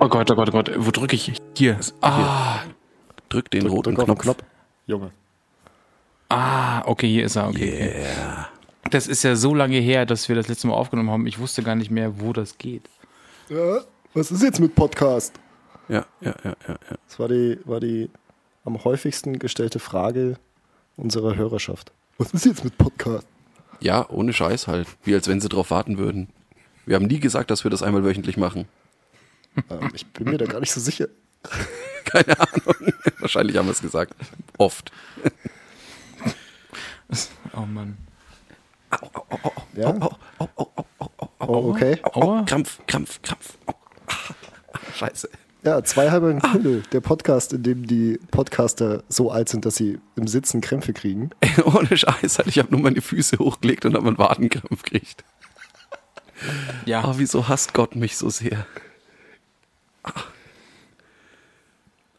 Oh Gott, oh Gott, oh Gott. Wo drücke ich? Hier. Ah, Drück den Drück, roten drück Knopf. Knopf. Junge. ah, okay, hier ist er. Okay. Yeah. Das ist ja so lange her, dass wir das letzte Mal aufgenommen haben. Ich wusste gar nicht mehr, wo das geht. Ja, was ist jetzt mit Podcast? Ja, ja, ja, ja, ja. Das war die, war die am häufigsten gestellte Frage unserer Hörerschaft. Was ist jetzt mit Podcast? Ja, ohne Scheiß halt. Wie als wenn sie drauf warten würden. Wir haben nie gesagt, dass wir das einmal wöchentlich machen. Ähm, ich bin mir da gar nicht so sicher. Keine Ahnung. Wahrscheinlich haben wir es gesagt. Oft. Oh Mann. Ja? Oh, oh, oh, oh, oh, oh, oh, Oh, okay. oh, Aua. oh, Krampf, Krampf, Krampf. Oh. Scheiße. Ja, zwei halbe Knüppel. Der Podcast, in dem die Podcaster so alt sind, dass sie im Sitzen Krämpfe kriegen. Ey, ohne Scheiß halt. Ich habe nur meine Füße hochgelegt und habe einen Wadenkrampf gekriegt. Ja. Oh, wieso hasst Gott mich so sehr?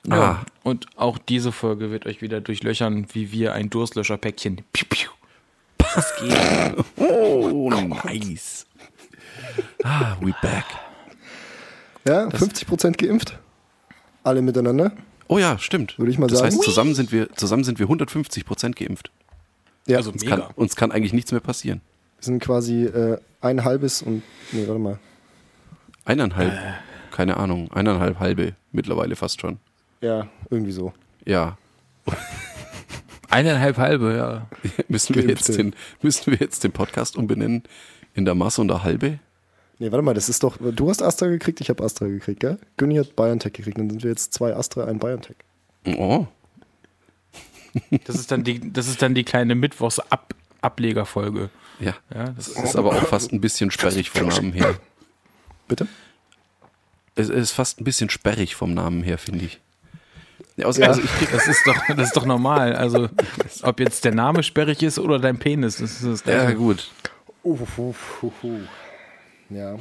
ja. Ah. Und auch diese Folge wird euch wieder durchlöchern, wie wir ein Durstlöscherpäckchen. Piu, piu. Das geht. Oh, nice. Ah, we back. Ja, 50% geimpft. Alle miteinander. Oh ja, stimmt. Würde ich mal das sagen. heißt, zusammen sind wir, zusammen sind wir 150 Prozent geimpft. Ja, Also Uns mega. kann, uns kann eigentlich nichts mehr passieren. wir sind quasi äh, ein halbes und. Nee, warte mal. Eineinhalb, Äh. keine Ahnung, eineinhalb halbe mittlerweile fast schon. Ja, irgendwie so. Ja. Eineinhalb halbe, ja. müssen, wir jetzt den, müssen wir jetzt den Podcast umbenennen in der Masse und der Halbe? Nee, warte mal, das ist doch. Du hast Astra gekriegt, ich habe Astra gekriegt, gell? Günni hat BioNTech gekriegt. Dann sind wir jetzt zwei Astra, ein BioNTech. Oh, Das ist dann die, das ist dann die kleine Mittwochs-Ablegerfolge. ja. Ja, das Das ist aber auch fast ein bisschen sperrig vom Namen her. Bitte? Es ist fast ein bisschen sperrig vom Namen her, finde ich. Ja, also, Ja. also ich krieg, Das ist doch, das ist doch normal. Also, ob jetzt der Name sperrig ist oder dein Penis, das ist das ja gut. Uh, uh, uh. Ja,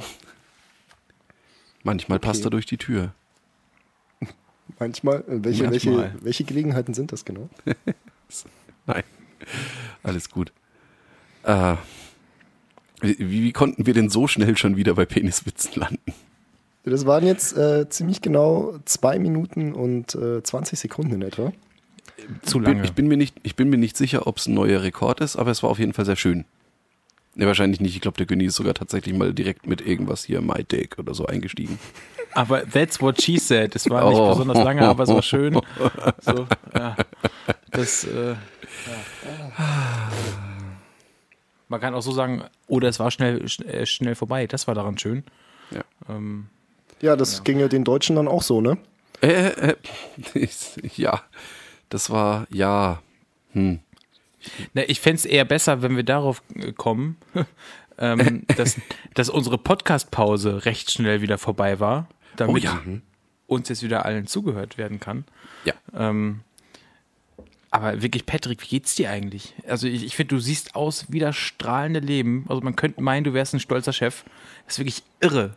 Manchmal passt er durch die Tür. manchmal. äh, Welche, Manchmal. Welche, welche Gelegenheiten sind das genau? Nein, alles gut. Äh, wie, wie konnten wir denn so schnell schon wieder bei Peniswitzen landen? Das waren jetzt äh, ziemlich genau zwei Minuten und äh, 20 Sekunden in etwa. Zu Bin, lange. ich, bin mir nicht, ich bin mir nicht sicher, ob es ein neuer Rekord ist, aber es war auf jeden Fall sehr schön. Ne, wahrscheinlich nicht. Ich glaube, der Günni ist sogar tatsächlich mal direkt mit irgendwas hier, My Dick oder so eingestiegen. Aber that's what she said. Es war nicht Oh. besonders lange, aber es war schön. So, ja. Das, äh, ja. Man kann auch so sagen, oder es war schnell, schn- äh, schnell vorbei. Das war daran schön. Ja. Ähm, Ja, das ging ja den Deutschen dann auch so, ne? Äh, äh, ja, das war, ja. Hm. Na, ich fände es eher besser, wenn wir darauf äh, kommen, ähm, dass, dass unsere Podcast-Pause recht schnell wieder vorbei war, damit Oh ja. uns jetzt wieder allen zugehört werden kann. Ja. Ähm, aber wirklich, Patrick, wie geht's dir eigentlich? Also ich, ich finde, du siehst aus wie das strahlende Leben. Also man könnte meinen, du wärst ein stolzer Chef. Das ist wirklich irre.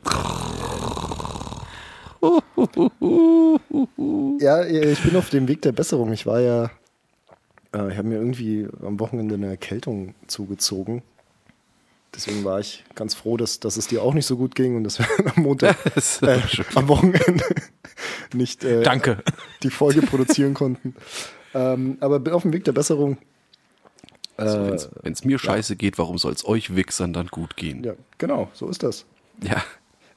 Ja, ich bin auf dem Weg der Besserung. Ich war ja, äh, ich habe mir irgendwie am Wochenende eine Erkältung zugezogen. Deswegen war ich ganz froh, dass, dass es dir auch nicht so gut ging und dass wir am Montag, äh, am Wochenende nicht äh, Danke. die Folge produzieren konnten. Ähm, aber bin auf dem Weg der Besserung. Also, Äh, Wenn es mir scheiße geht, warum soll es euch Wichsern dann gut gehen? ja, genau, so ist das. Ja.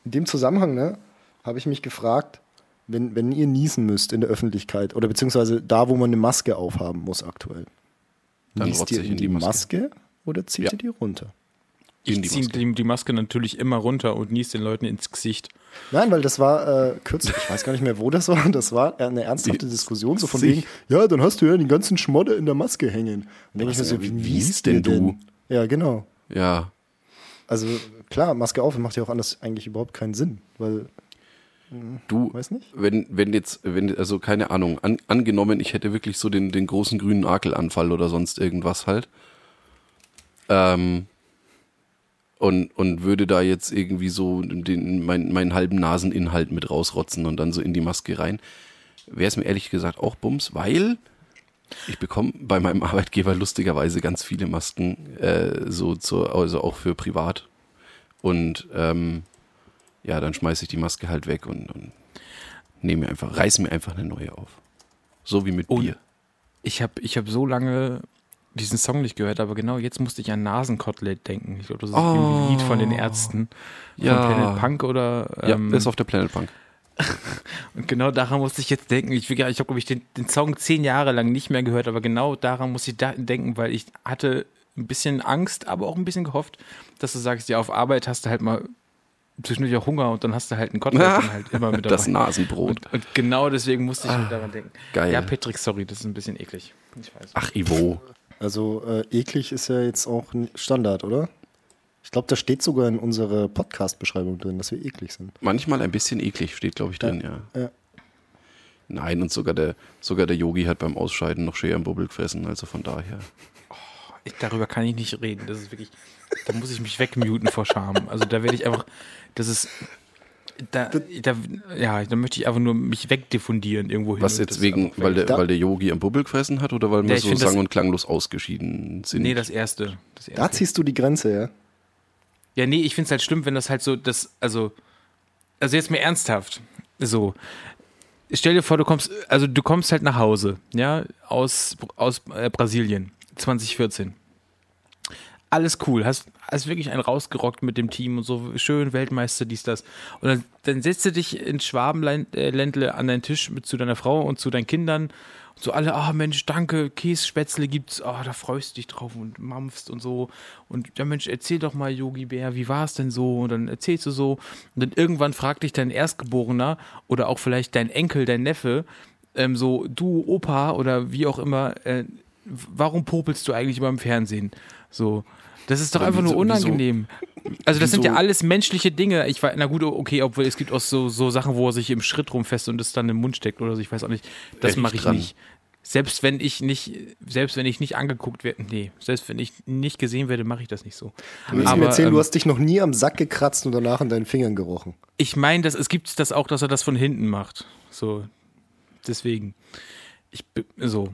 In dem Zusammenhang ne, habe ich mich gefragt, wenn, wenn ihr niesen müsst in der Öffentlichkeit oder beziehungsweise da, wo man eine Maske aufhaben muss aktuell, Dann niest ihr in die Maske, oder zieht Ja. ihr die runter? Ich die ziehe Maske. die, die Maske natürlich immer runter und nies den Leuten ins Gesicht. Nein, weil das war äh, kürzlich, ich weiß gar nicht mehr, wo das war, das war eine ernsthafte Die- Diskussion, so von wegen, ja, dann hast du ja den ganzen Schmodder in der Maske hängen. Und denke ich mir so, wie niest denn du? Ja, genau. Ja. Also klar, Maske auf macht ja auch anders eigentlich überhaupt keinen Sinn, weil, Du, weiß nicht. wenn, wenn jetzt, wenn, also keine Ahnung, an, angenommen, ich hätte wirklich so den, den großen grünen Akelanfall oder sonst irgendwas halt. Ähm, und, und würde da jetzt irgendwie so den, mein, meinen halben Naseninhalt mit rausrotzen und dann so in die Maske rein, wäre es mir ehrlich gesagt auch Bums, weil ich bekomme bei meinem Arbeitgeber lustigerweise ganz viele Masken, äh, so zur, also auch für privat. Und ähm, ja, dann schmeiße ich die Maske halt weg und, und nehme mir einfach, reiß mir einfach eine neue auf. So wie mit Und- Bier. Ich habe ich hab so lange diesen Song nicht gehört, aber genau jetzt musste ich an Nasenkotelett denken. Ich glaube, das ist irgendwie ein Lied von den Ärzten. Von Ja. Planet Punk oder. Ja, Ähm, das ist auf der Planet Punk. und genau daran musste ich jetzt denken. Ich, ich habe, glaube ich, den, den Song zehn Jahre lang nicht mehr gehört, aber genau daran muss ich da denken, weil ich hatte ein bisschen Angst, aber auch ein bisschen gehofft, dass du sagst, ja, auf Arbeit hast du halt mal zwischendurch auch Hunger und dann hast du halt ein Kotelett dann halt immer mit dabei. Das Nasenbrot. und, und genau deswegen musste ich Ah, daran denken. geil. Ja, Patrick, sorry, das ist ein bisschen eklig. Ich weiß. Ach, Ivo. Also äh, eklig ist ja jetzt auch ein Standard, oder? Ich glaube, da steht sogar in unserer Podcast-Beschreibung drin, dass wir eklig sind. Manchmal ein bisschen eklig, steht, glaube ich, drin, ja. Ja. Nein, und sogar der, sogar der Yogi hat beim Ausscheiden noch Shea Bubble gefressen, also von daher. Ich, darüber kann ich nicht reden. Das ist wirklich, da muss ich mich wegmuten vor Scham. Also da werde ich einfach, das ist, da, da, ja, da möchte ich einfach nur mich wegdiffundieren irgendwo hin. Was jetzt wegen, weil der, Da- weil der Yogi am Bubble gefressen hat oder weil wir Ja, so find sang- und klanglos ausgeschieden sind? Nee, das erste. Das Da erste. ziehst du die Grenze, ja? Ja, nee, ich finde es halt schlimm, wenn das halt so, das, also, also jetzt mal ernsthaft, so, stell dir vor, du kommst, also du kommst halt nach Hause, ja, aus, aus äh, Brasilien, 2014. Alles cool, hast, hast wirklich einen rausgerockt mit dem Team und so, schön, Weltmeister, dies, das. Und dann, dann setzt du dich in Schwabenländle an deinen Tisch mit zu deiner Frau und zu deinen Kindern und so alle, ah Mensch, danke, Kässpätzle gibt's, ah, da freust du dich drauf und mampfst und so. Und ja Mensch, erzähl doch mal, Yogi Bär, wie war es denn so? Und dann erzählst du so. Und dann irgendwann fragt dich dein Erstgeborener oder auch vielleicht dein Enkel, dein Neffe, ähm, so, du Opa oder wie auch immer, äh, warum popelst du eigentlich immer im Fernsehen? So. Das ist doch Aber einfach nur wieso- wieso- unangenehm. Also das sind ja wieso- alles menschliche Dinge. Ich war, na gut, okay, obwohl es gibt auch so, so Sachen, wo er sich im Schritt rumfasst und es dann im Mund steckt oder so, ich weiß auch nicht. Das mache ich dran. nicht. Selbst wenn ich nicht, selbst wenn ich nicht angeguckt werde, nee, selbst wenn ich nicht gesehen werde, mache ich das nicht so. Du Aber, mir erzählen, ähm, du hast dich noch nie am Sack gekratzt und danach an deinen Fingern gerochen. Ich meine, es gibt das auch, dass er das von hinten macht. So, deswegen. Ich bin so,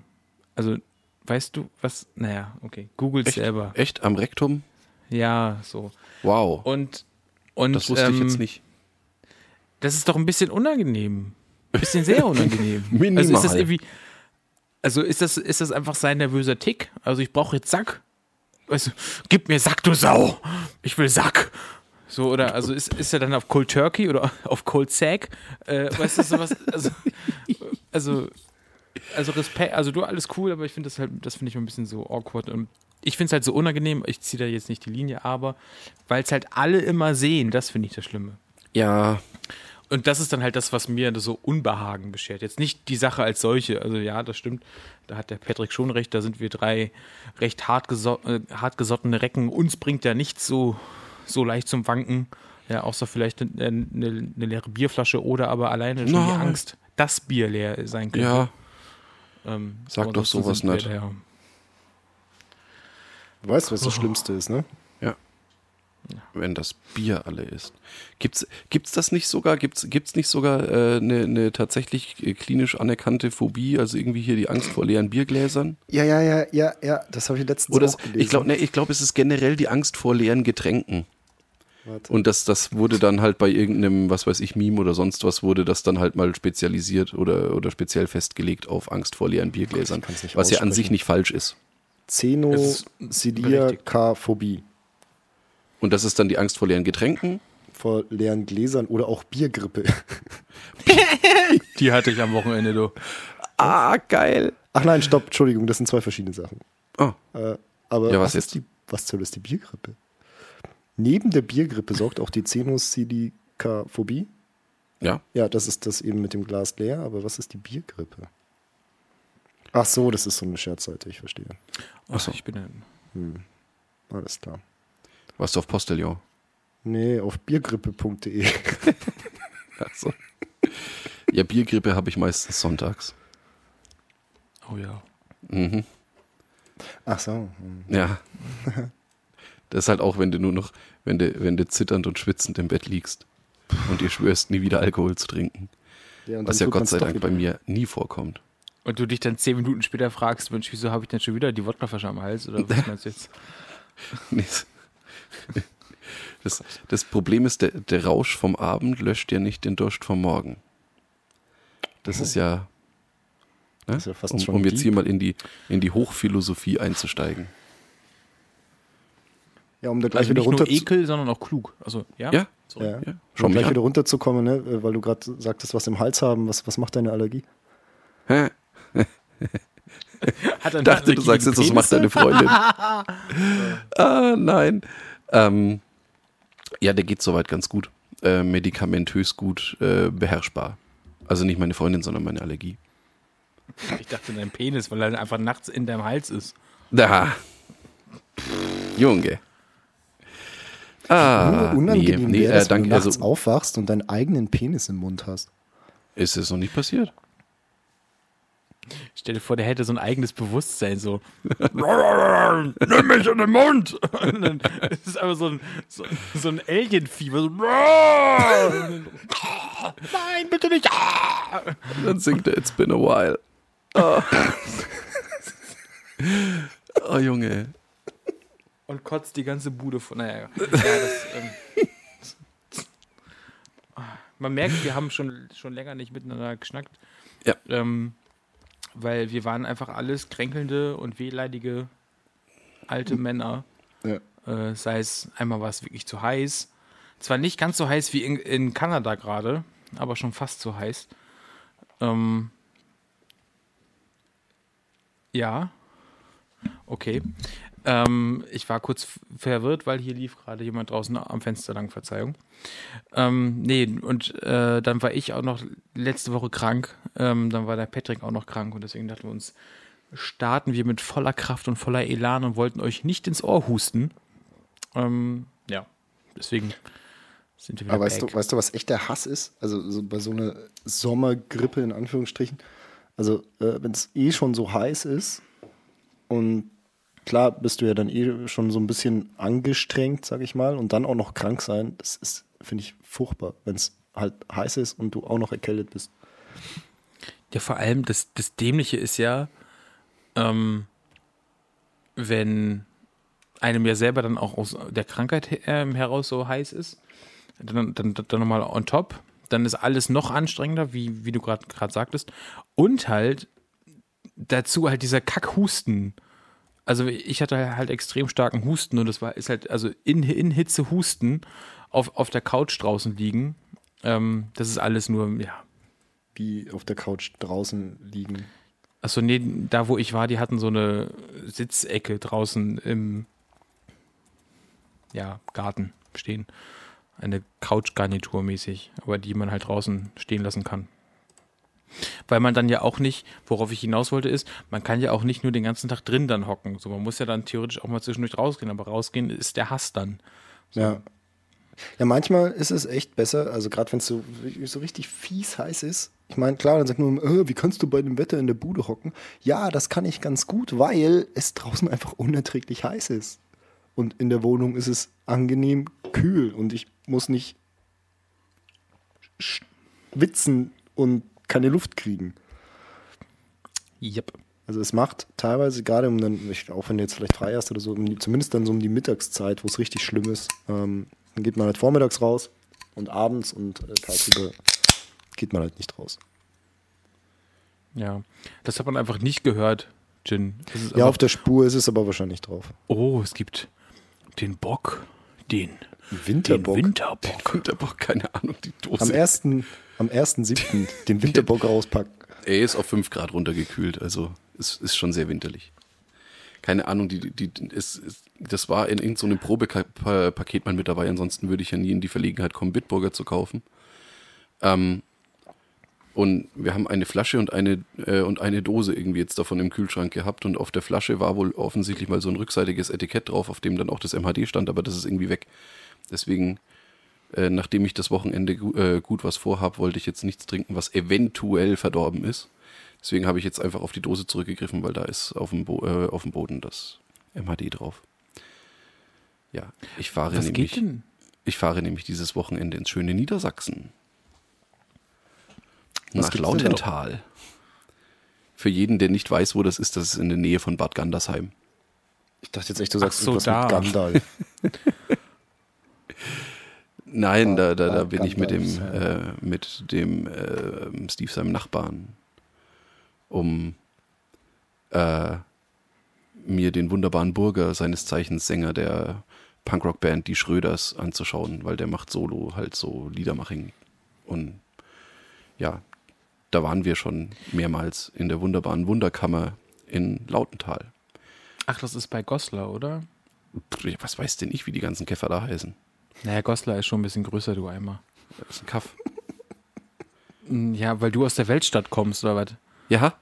also weißt du was? Naja, okay, googelt Echt? selber. Echt am Rektum? Ja, so. Wow. Und und das wusste ich ähm, jetzt nicht. Das ist doch ein bisschen unangenehm. Ein bisschen sehr unangenehm. Minimal. Also ist das irgendwie. Also ist das, ist das einfach sein nervöser Tick? Also ich brauche jetzt Sack. Du, gib mir Sack, du Sau! Ich will Sack! So, oder also ist, ist er dann auf Cold Turkey oder auf Cold Sack? Äh, weißt du, sowas, also, also, also Respekt, also du alles cool, aber ich finde das halt, das finde ich ein bisschen so awkward und ich finde es halt so unangenehm, ich ziehe da jetzt nicht die Linie, aber weil es halt alle immer sehen, das finde ich das Schlimme. Ja, Und das ist dann halt das, was mir so Unbehagen beschert. Jetzt nicht die Sache als solche. Also ja, das stimmt. Da hat der Patrick schon recht. Da sind wir drei recht hartgeso äh, hartgesottene Recken. Uns bringt ja nichts so, so leicht zum Wanken. Ja, außer vielleicht eine, eine, eine leere Bierflasche oder aber alleine schon die Nein. Angst, dass Bier leer sein könnte. ja. Ähm, Sag doch sowas nicht. ja- Du weißt, was das Schlimmste ist, ne? Wenn das Bier alle ist. Gibt's, gibt's das nicht sogar? Gibt's, gibt's nicht sogar eine äh, ne- ne tatsächlich äh, klinisch anerkannte Phobie, also irgendwie hier die Angst vor leeren Biergläsern? Ja, ja, ja, ja, ja. Das habe ich letztens Oder auch es, gelesen. ich glaube, ne, ich glaub, es ist generell die Angst vor leeren Getränken. Warte. Und das, das wurde dann halt bei irgendeinem, was weiß ich, Meme oder sonst was, wurde das dann halt mal spezialisiert oder, oder speziell festgelegt auf Angst vor leeren Biergläsern. Nicht was ja an sich nicht falsch ist. Xenociliacaphobie. Und das ist dann die Angst vor leeren Getränken. Vor leeren Gläsern oder auch Biergrippe. Die hatte ich am Wochenende, du. Ah, geil. Ach nein, stopp, Entschuldigung, das sind zwei verschiedene Sachen. Oh, Äh, aber Ja, was was, jetzt? ist die, was Hölle ist die Biergrippe? Neben der Biergrippe sorgt auch die Xenocilicaphobie. ja. Ja, das ist das eben mit dem Glas leer, aber was ist die Biergrippe? Ach so, das ist so eine Scherzseite, ich verstehe. Achso, ich bin ein Alles klar. Warst du auf Postillon? Nee, auf biergrippe.de. Also. Ja, Biergrippe habe ich meistens sonntags. Oh ja. Mhm. Ach so. hm. Ja. Das ist halt auch, wenn du nur noch, wenn du, wenn du zitternd und schwitzend im Bett liegst und dir schwörst, nie wieder Alkohol zu trinken. Ja, und Was ja Gott sei Dank bei mir nie vorkommt. Und du dich dann zehn Minuten später fragst, Mensch, wieso habe ich denn schon wieder die Wodkaflasche am Hals? Oder was meinst du jetzt? Nee, Das, das Problem ist, der, der Rausch vom Abend löscht ja nicht den Durst vom Morgen. Das ist ja, ne? Das ist ja fast um, schon um jetzt hier mal in die, in die Hochphilosophie einzusteigen. Ja, um da gleich Also wieder nicht nur runter ekel, sondern auch klug. Also, ja? Ja, Sorry. ja, ja. um Schau mich gleich an. wieder runterzukommen, ne? weil du gerade sagtest, was im Hals haben, was, was macht deine Allergie? Hä? Hat er Ich dachte, du sagst jetzt, was macht deine Freundin? ah, nein. Ähm, ja, der geht soweit ganz gut. Äh, medikamentös gut äh, beherrschbar. Also nicht meine Freundin, sondern meine Allergie. Ich dachte, dein Penis, weil er einfach nachts in deinem Hals ist. Da. Junge. Ah, Unangenehm nee, nee, wäre äh, es, wenn danke, du nachts also, aufwachst und deinen eigenen Penis im Mund hast. ist es noch nicht passiert? Stell dir vor, der hätte so ein eigenes Bewusstsein, so. Nimm mich in den Mund! Und dann ist es einfach so ein, so, so ein Alien-Fieber. So, Nein, bitte nicht! Dann singt er It's been a while. Oh, oh Junge. Und kotzt die ganze Bude von. Naja, ja, das, ähm, man merkt, wir haben schon, schon länger nicht miteinander geschnackt. Ja. Ähm, weil wir waren einfach alles kränkelnde und wehleidige alte Männer. Ja. Äh, sei es einmal war es wirklich zu heiß. Zwar nicht ganz so heiß wie in, in Kanada gerade, aber schon fast so heiß. Ähm, ja. Okay. Ähm, ich war kurz verwirrt, weil hier lief gerade jemand draußen am Fenster lang, Verzeihung. Ähm, nee, und äh, dann war ich auch noch letzte Woche krank. Ähm, dann war der Patrick auch noch krank und deswegen dachten wir uns, starten wir mit voller Kraft und voller Elan und wollten euch nicht ins Ohr husten. Ähm, ja, deswegen sind wir wieder Aber weißt back. du, weißt du, was echt der Hass ist? Also so bei so einer Sommergrippe in Anführungsstrichen. Also äh, wenn es eh schon so heiß ist und klar bist du ja dann eh schon so ein bisschen angestrengt, sag ich mal, und dann auch noch krank sein, das ist, finde ich, furchtbar, wenn es halt heiß ist und du auch noch erkältet bist. Ja, vor allem das, das Dämliche ist ja, ähm, wenn einem ja selber dann auch aus der Krankheit he- ähm, heraus so heiß ist, dann, dann, dann nochmal on top, dann ist alles noch anstrengender, wie, wie du gerade gerade sagtest. Und halt dazu halt dieser Kackhusten. Also ich hatte halt extrem starken Husten und das war ist halt, also in, in Hitze Husten auf, auf der Couch draußen liegen. Ähm, das ist alles nur, ja, Wie auf der Couch draußen liegen. Achso, nee, da wo ich war, die hatten so eine Sitzecke draußen im ja, Garten stehen. Eine Couchgarnitur mäßig, aber die man halt draußen stehen lassen kann. Weil man dann ja auch nicht, worauf ich hinaus wollte, ist, man kann ja auch nicht nur den ganzen Tag drin dann hocken. So, man muss ja dann theoretisch auch mal zwischendurch rausgehen, aber rausgehen ist der Hass dann. Ja. Ja, manchmal ist es echt besser, also gerade wenn es so, so richtig fies heiß ist. Ich meine, klar, dann sagt man, äh, wie kannst du bei dem Wetter in der Bude hocken? Ja, das kann ich ganz gut, weil es draußen einfach unerträglich heiß ist. Und in der Wohnung ist es angenehm kühl und ich muss nicht schwitzen und keine Luft kriegen. Yep. Also es macht teilweise gerade um dann, auch wenn du jetzt vielleicht frei hast oder so, um zumindest dann so um die Mittagszeit, wo es richtig schlimm ist, ähm, dann geht man halt vormittags raus und abends und äh, tagsüber geht man halt nicht raus. Ja. Das hat man einfach nicht gehört, Jin. Ja, einfach- auf der Spur ist es aber wahrscheinlich drauf. oh, es gibt den Bock, den, Winterbock. den Winterbock. Aber auch keine Ahnung, die Dose. am 1. am 1.7. den Winterbock rauspacken. Er ist auf 5 Grad runtergekühlt, also es ist schon sehr winterlich. Keine Ahnung, die, die, es, es, das war in irgendeinem Probepaket mal mit dabei, ansonsten würde ich ja nie in die Verlegenheit kommen, Bitburger zu kaufen. Ähm, und wir haben eine Flasche und eine, äh, und eine Dose irgendwie jetzt davon im Kühlschrank gehabt und auf der Flasche war wohl offensichtlich mal so ein rückseitiges Etikett drauf, auf dem dann auch das MHD stand, aber das ist irgendwie weg. Deswegen, äh, nachdem ich das Wochenende gu äh, gut was vorhab, wollte ich jetzt nichts trinken, was eventuell verdorben ist. Deswegen habe ich jetzt einfach auf die Dose zurückgegriffen, weil da ist auf dem, Bo äh, auf dem Boden das MHD drauf. Ja, ich fahre Was nämlich. geht denn? Ich fahre nämlich dieses Wochenende ins schöne Niedersachsen. Was nach? Lautental. Für jeden, der nicht weiß, wo das ist, das ist in der Nähe von Bad Gandersheim. Ich dachte jetzt echt, du sagst so, irgendwas da. mit Gandalf. Nein, da, da, da bin ich mit dem, äh, mit dem äh, Steve, seinem Nachbarn, um äh, mir den wunderbaren Burger, seines Zeichens Sänger der Punkrock-Band Die Schröders, anzuschauen, weil der macht Solo halt so Liedermaching. Und ja, da waren wir schon mehrmals in der wunderbaren Wunderkammer in Lautental. Ach, das ist bei Goslar, oder? Was weiß denn ich, wie die ganzen Käfer da heißen? Naja, Goslar ist schon ein bisschen größer, du Eimer. Das ist ein Kaff. Hm, Ja, weil du aus der Weltstadt kommst, oder was? Ja,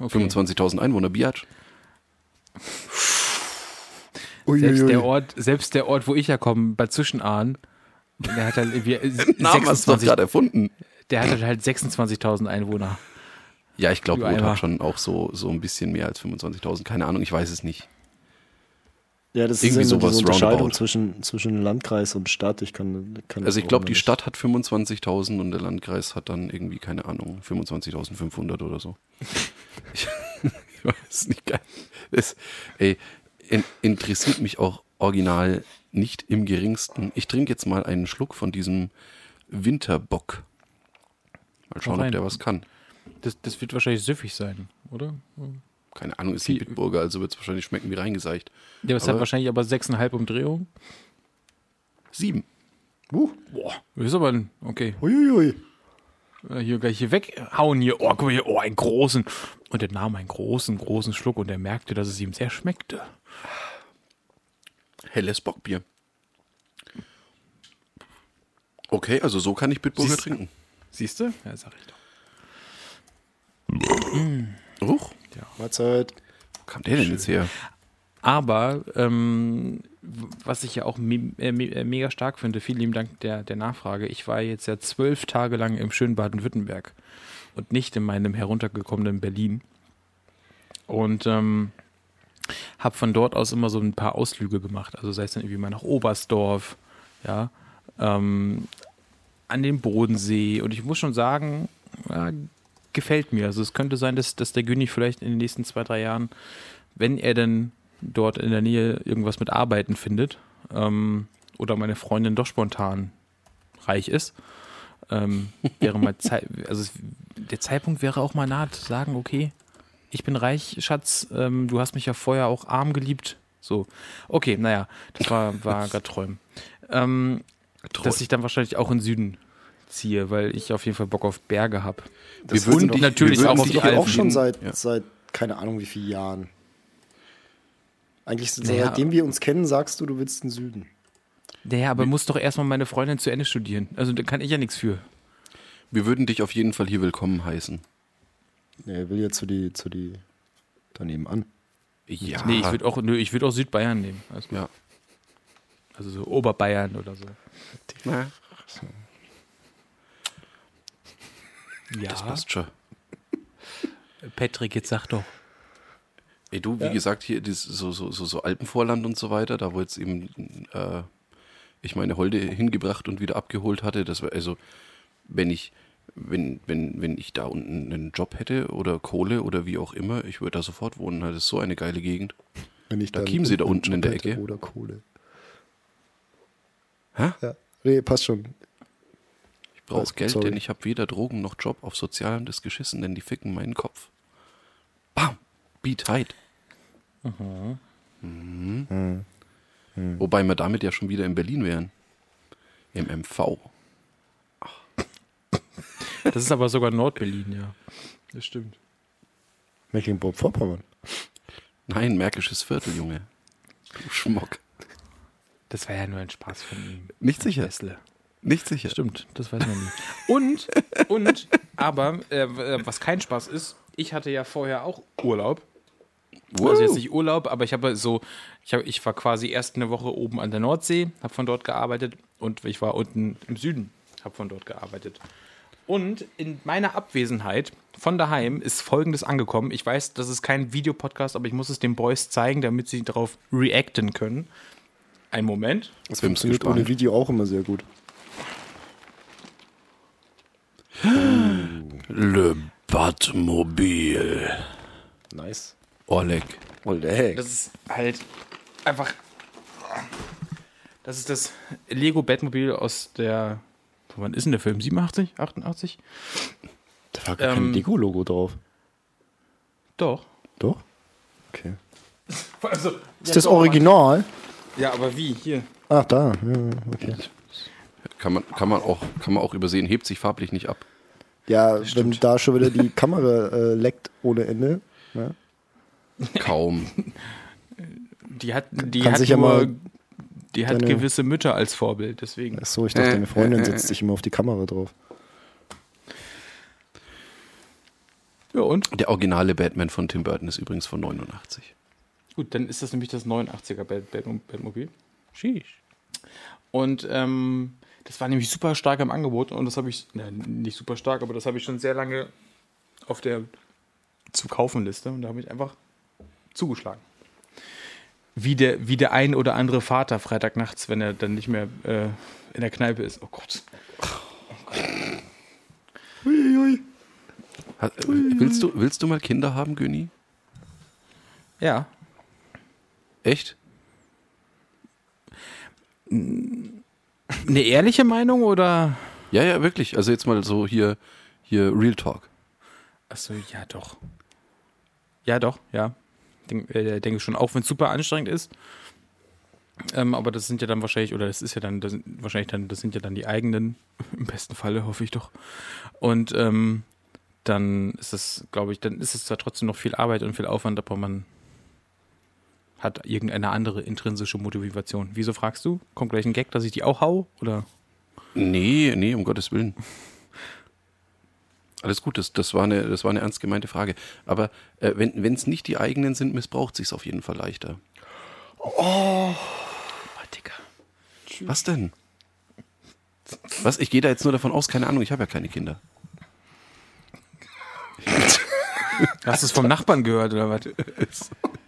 Okay. 25.000 Einwohner, Biatch. Selbst der Ort, selbst der Ort, wo ich herkomme, bei Zwischenahn, der hat halt irgendwie Namen hast du doch 26, gerade erfunden. der hat halt 26.000 Einwohner. Ja, ich glaube, Du Rot hat schon auch so, so ein bisschen mehr als 25.000. Keine Ahnung, ich weiß es nicht. Ja, das Irgendwie ist ja sowas diese Unterscheidung roundabout. zwischen, zwischen Landkreis und Stadt. Ich kann, kann Also ich glaube, die. Stadt hat 25.000 und der Landkreis hat dann irgendwie, keine Ahnung, 25.500 oder so. ich, ich weiß nicht, geil. Das, ey, in, interessiert mich auch original nicht im geringsten. Ich trinke jetzt mal einen Schluck von diesem Winterbock. Mal schauen, ob der was kann. Das, das wird wahrscheinlich süffig sein, oder? Keine Ahnung, ist die Viel- Bitburger, also wird es wahrscheinlich schmecken wie reingeseicht. Der hat Aber- wahrscheinlich aber 6,5 Umdrehungen. Sieben. Uh, Boah, ist aber ein, okay. uiuiui. Äh, Hier gleich hier weghauen hier. Oh, guck mal hier, oh, einen großen. Und er nahm einen großen, großen Schluck und er merkte, dass es ihm sehr schmeckte. Helles Bockbier. Okay, also so kann ich Bitburger Siehst- trinken. Siehst du? Ja, sag ich doch. Huch, Mahlzeit. wo kam der denn jetzt her? Aber ähm, was ich ja auch me äh, me äh, mega stark finde, vielen lieben Dank der, der Nachfrage. Ich war jetzt ja zwölf Tage lang im schönen Baden-Württemberg und nicht in meinem heruntergekommenen Berlin. Und ähm, habe von dort aus immer so ein paar Ausflüge gemacht. Also sei es dann irgendwie mal nach Oberstdorf, ja, ähm, an den Bodensee. Und ich muss schon sagen, ja, gefällt mir. Also es könnte sein, dass, dass der Günni vielleicht in den nächsten zwei, drei Jahren, wenn er denn dort in der Nähe irgendwas mit Arbeiten findet ähm, oder meine Freundin doch spontan reich ist, ähm, wäre mal Zeit, also es, der Zeitpunkt wäre auch mal nahe zu sagen, okay, ich bin reich, Schatz, ähm, du hast mich ja vorher auch arm geliebt. So, okay, naja, das war, war gerade Träumen. Ähm, dass ich dann wahrscheinlich auch in den Süden ziehe, weil ich auf jeden Fall Bock auf Berge habe. Das würden wissen dich- doch- natürlich wir auch würden auf dich die auch schon seit, Ja. seit keine Ahnung wie vielen Jahren. Eigentlich Naja. seitdem wir uns kennen, sagst du, du willst den Süden. Naja, aber muss doch erstmal meine Freundin zu Ende studieren. Also da kann ich ja nichts für. Wir würden dich auf jeden Fall hier willkommen heißen. Ja, er will ja zu die, zu die daneben an. Ja. Nee, ich würde auch, nö, ich würd auch Südbayern nehmen. Gut. Ja. Also so Oberbayern oder so. Na, Ja, das passt schon. Patrick, jetzt sag doch. Ey, du, wie gesagt, hier das, so, so, so, so Alpenvorland und so weiter, da wo jetzt eben äh, ich meine Holde hingebracht und wieder abgeholt hatte, das war also, wenn ich, wenn, wenn, wenn ich da unten einen Job hätte oder Kohle oder wie auch immer, ich würde da sofort wohnen. Das ist so eine geile Gegend. Wenn ich Da Chiemsee da unten in der Ecke. Oder Kohle. Hä? Ja. Nee, passt schon. Brauche Geld, sorry. denn ich habe weder Drogen noch Job. Auf Sozialem ist geschissen, denn die ficken meinen Kopf. Bam! Be tight. Mhm. Wobei wir damit ja schon wieder in Berlin wären. Im MV. Das ist aber sogar Nordberlin, ja. Das stimmt. Mecklenburg-Vorpommern. Nein, Märkisches Viertel, Junge. Du Schmock. Das war ja nur ein Spaß von ihm. Nicht sicher. Wessle. Nicht sicher. Stimmt, das weiß man nie. Und, und, aber, äh, äh, was kein Spaß ist, ich hatte ja vorher auch Urlaub. Also jetzt nicht Urlaub, aber ich habe so, ich, hab, ich war quasi erst eine Woche oben an der Nordsee, habe von dort gearbeitet und ich war unten im Süden, habe von dort gearbeitet. Und in meiner Abwesenheit von daheim ist Folgendes angekommen. Ich weiß, das ist kein Videopodcast, aber ich muss es den Boys zeigen, damit sie darauf reacten können. Ein Moment. Das funktioniert ohne Video auch immer sehr gut. Le Batmobil. Nice. Oleg. Oleg. Das ist halt einfach. Das ist das Lego Batmobil aus der. Wann ist denn der Film? 87? 88? Da war gar Ähm, kein Lego-Logo drauf. Doch. Doch? Okay. Also, Ist das Original? Ja, aber wie? Hier. Ach, da. Ja, okay. Kann man, kann, man auch, kann man auch übersehen, hebt sich farblich nicht ab. Ja, wenn da schon wieder die Kamera äh, leckt ohne Ende. Ne? Kaum. Die hat, die Kann hat ja nur, die hat deine- gewisse Mütter als Vorbild, deswegen. Achso, ich dachte, deine Freundin setzt sich immer auf die Kamera drauf. Ja, und? Der originale Batman von Tim Burton ist übrigens von 89. Gut, dann ist das nämlich das 89er Bat Bat Batmobil. Sheesh. Und ähm, das war nämlich super stark im Angebot und das habe ich, na, nicht super stark, aber das habe ich schon sehr lange auf der zu kaufen Liste und da habe ich einfach zugeschlagen. Wie der, wie der ein oder andere Vater Freitagnachts, wenn er dann nicht mehr äh, in der Kneipe ist. Oh Gott. Ha- äh, Willst du, willst du mal Kinder haben, Göni? Ja. Echt? Eine ehrliche Meinung oder? Ja, ja, wirklich. Also jetzt mal so hier, hier Real Talk. Achso, ja doch. Ja, doch, ja. Denk, äh, denke schon, auch wenn es super anstrengend ist. Ähm, aber das sind ja dann wahrscheinlich, oder das ist ja dann, das sind wahrscheinlich dann, das sind ja dann die eigenen, im besten Falle, hoffe ich doch. Und ähm, dann ist es, glaube ich, dann ist es zwar trotzdem noch viel Arbeit und viel Aufwand, aber man hat irgendeine andere intrinsische Motivation. Wieso fragst du? Kommt gleich ein Gag, dass ich die auch hau? Oder? Nee, nee, um Gottes Willen. Alles gut, das, das, war, eine, das war eine ernst gemeinte Frage. Aber äh, wenn es nicht die eigenen sind, missbraucht sich auf jeden Fall leichter. Oh, Digga. Was denn? Was? Ich gehe da jetzt nur davon aus, keine Ahnung, ich habe ja keine Kinder. Hast du es vom Nachbarn gehört oder was?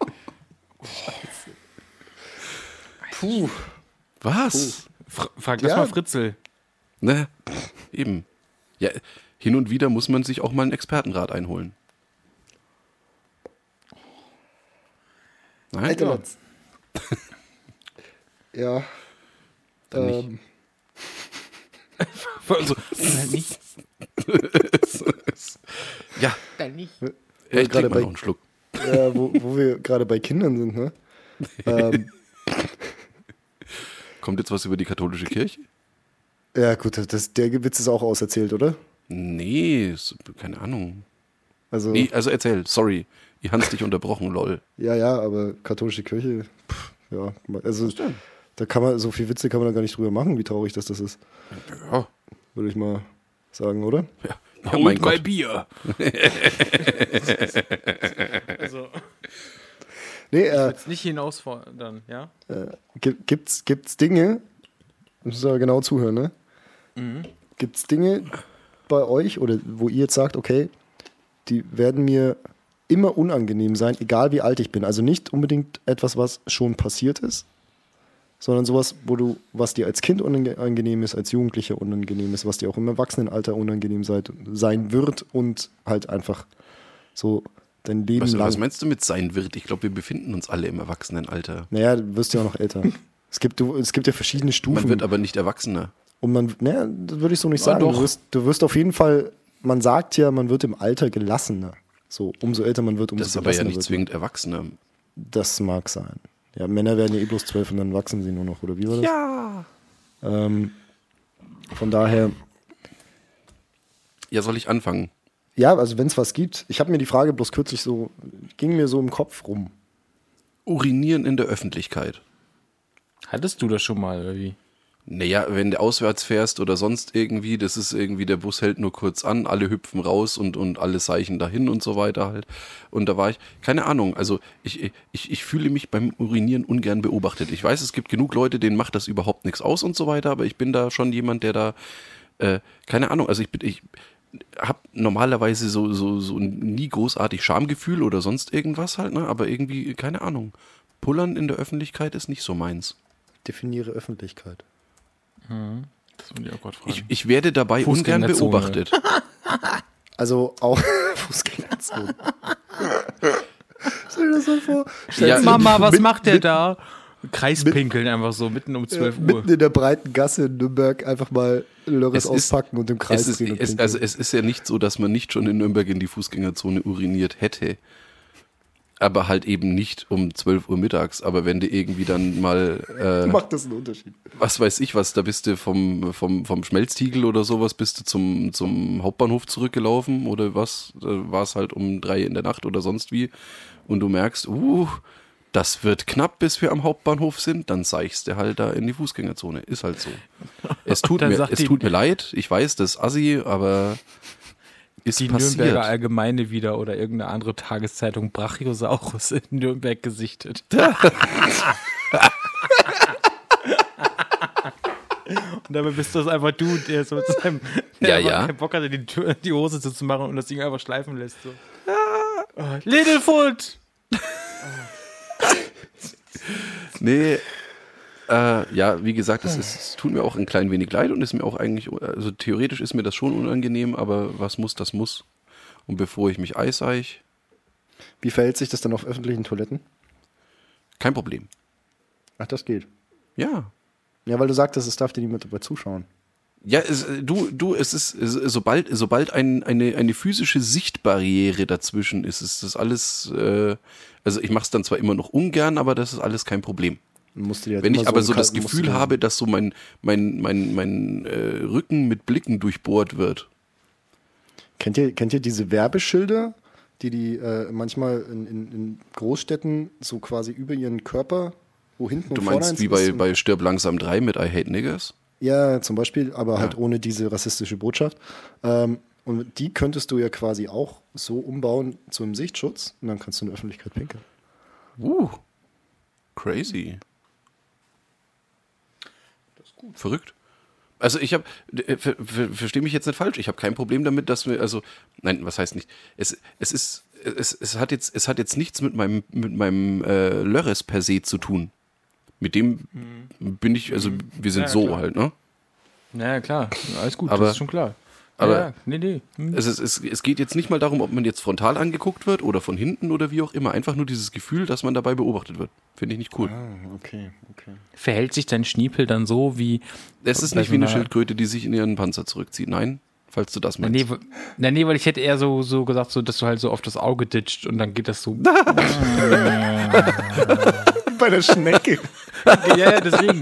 Puh. Was? Fra frag das Ja. mal Fritzel. Ne? Eben. Ja, hin und wieder muss man sich auch mal einen Expertenrat einholen. Nein? Alter, Ja. Ja. Dann nicht. Ähm, Also, halt nicht. Ja, Dann nicht. ja ich gerade trinke mal bei- noch einen Schluck. Ja, wo, wo wir gerade bei Kindern sind, ne? ähm, Kommt jetzt was über die katholische Kirche? ja, gut, das, der Witz ist auch auserzählt, oder? Nee, ist, keine Ahnung. Also, Nee, also erzähl, sorry. Ich hab's dich unterbrochen, lol. ja, ja, aber katholische Kirche, pff, ja, also da kann man, so viel Witze kann man da gar nicht drüber machen, wie traurig das, das ist, Ja, würde ich mal sagen, oder? ja. Ja Holt mein. Bier. also, Nee, äh, jetzt nicht hinausfordern, ja? Gibt, gibt's, gibt's Dinge, müssen wir genau zuhören, ne? Gibt's Dinge bei euch oder wo ihr jetzt sagt, okay, die werden mir immer unangenehm sein, egal wie alt ich bin. Also nicht unbedingt etwas, was schon passiert ist, sondern sowas, wo du, was dir als Kind unangenehm ist, als Jugendlicher unangenehm ist, was dir auch im Erwachsenenalter unangenehm seid, sein wird und halt einfach so dein Leben Was, lang. was meinst du mit sein wird? Ich glaube, wir befinden uns alle im Erwachsenenalter. naja, du wirst ja auch noch älter. es, gibt, du, es gibt ja verschiedene Stufen. Man wird aber nicht erwachsener. Und man, naja, das würde ich so nicht Ja, sagen. doch. Du, wirst, du wirst auf jeden Fall, man sagt ja, man wird im Alter gelassener. So, umso älter man wird, umso Das ist aber ja gelassener nicht wird zwingend erwachsener. Das mag sein. Ja, Männer werden ja eh bloß zwölf und dann wachsen sie nur noch, oder wie war das? Ja. Ähm, von daher, Ja, soll ich anfangen? ja, also wenn es was gibt, ich habe mir die Frage bloß kürzlich so, ging mir so im Kopf rum. Urinieren in der Öffentlichkeit. Hattest du das schon mal, oder wie? Naja, wenn du auswärts fährst oder sonst irgendwie, das ist irgendwie, der Bus hält nur kurz an, alle hüpfen raus und, und alle seichen dahin und so weiter halt. Und da war ich, keine Ahnung, also ich, ich, ich fühle mich beim Urinieren ungern beobachtet. Ich weiß, es gibt genug Leute, denen macht das überhaupt nichts aus und so weiter, aber ich bin da schon jemand, der da, äh, keine Ahnung, also ich bin, ich habe normalerweise so, so, so nie großartig Schamgefühl oder sonst irgendwas halt, ne, aber irgendwie, keine Ahnung. Pullern in der Öffentlichkeit ist nicht so meins. Definiere Öffentlichkeit. Das wollte ich auch gerade fragen. Ich, ich werde dabei ungern beobachtet. Also auch Fußgängerzone. Stell dir das mal vor. Stell Ja, dir Mama, was mit- macht der mit- da? Kreispinkeln einfach so, mitten um 12 Ja, Uhr. Mitten in der breiten Gasse in Nürnberg einfach mal Lörres ist- auspacken und im Kreis Es ist, drehen und es, pinkeln. also es ist ja nicht so, dass man nicht schon in Nürnberg in die Fußgängerzone uriniert hätte. Aber halt eben nicht um 12 Uhr mittags. Aber wenn du irgendwie dann mal, äh, Macht das einen Unterschied? was weiß ich was, da bist du vom, vom, vom Schmelztiegel oder sowas, bist du zum, zum Hauptbahnhof zurückgelaufen oder was, da war es halt um drei in der Nacht oder sonst wie. Und du merkst, uh, das wird knapp, bis wir am Hauptbahnhof sind, dann seichst du halt da in die Fußgängerzone. Ist halt so. Es tut, mir, es tut mir leid, ich weiß, das ist assi, aber ist Die passiert. Nürnberger Allgemeine wieder oder irgendeine andere Tageszeitung Brachiosaurus in Nürnberg gesichtet. Und dabei bist das einfach du, der so mit seinem der Ja, einfach ja. keinen Bock hatte, die, Tür, die Hose zuzumachen und das Ding einfach schleifen lässt. So. Oh, Littlefoot! Nee, äh, ja, wie gesagt, es, ist, es tut mir auch ein klein wenig leid und ist mir auch eigentlich, also theoretisch ist mir das schon unangenehm, aber was muss, das muss. Und bevor ich mich eiseich, Wie verhält sich das dann auf öffentlichen Toiletten? kein Problem. Ach, das geht. Ja. Ja, weil du sagtest, es darf dir niemand dabei zuschauen. Ja, es, du, du, es ist, es, sobald, sobald ein, eine, eine physische Sichtbarriere dazwischen ist, ist das alles, äh, also ich mache es dann zwar immer noch ungern, aber das ist alles kein Problem. Du halt Wenn ich aber einen so das Gefühl du habe, dass so mein, mein, mein, mein äh, Rücken mit Blicken durchbohrt wird, Kennt ihr, kennt ihr diese Werbeschilder, die die äh, manchmal in, in, in Großstädten so quasi über ihren Körper, wo hinten Du und vorne meinst eins wie bei, bei Stirb langsam 3 mit I Hate Niggers? Ja, zum Beispiel, aber halt ohne diese rassistische Botschaft. Ähm, und die könntest du ja quasi auch so umbauen zu einem Sichtschutz und dann kannst du in der Öffentlichkeit pinkeln. Uh, crazy. Gut. Verrückt. Also ich habe, ver, ver, verstehe mich jetzt nicht falsch, ich habe kein Problem damit, dass wir, also, nein, was heißt nicht, es, es ist, es, es, hat jetzt, es hat jetzt nichts mit meinem, mit meinem äh, Lörres per se zu tun. Mit dem bin ich, also wir sind Ja, so klar. halt, ne? Ja, klar, alles gut, Aber- das ist schon klar. Aber- ja, nee, nee. Hm. Es, ist, es, es geht jetzt nicht mal darum, ob man jetzt frontal angeguckt wird oder von hinten oder wie auch immer. Einfach nur dieses Gefühl, dass man dabei beobachtet wird. Finde ich nicht cool. Ah, okay, okay. Verhält sich dein Schniepel dann so wie. Es ist nicht wie eine Schildkröte, die sich in ihren Panzer zurückzieht. Nein, falls du das Na, meinst. nee, w- na, nee, weil ich hätte eher so, so gesagt, so, dass du halt so auf das Auge ditcht und dann geht das so. Bei der Schnecke. ja, ja, deswegen.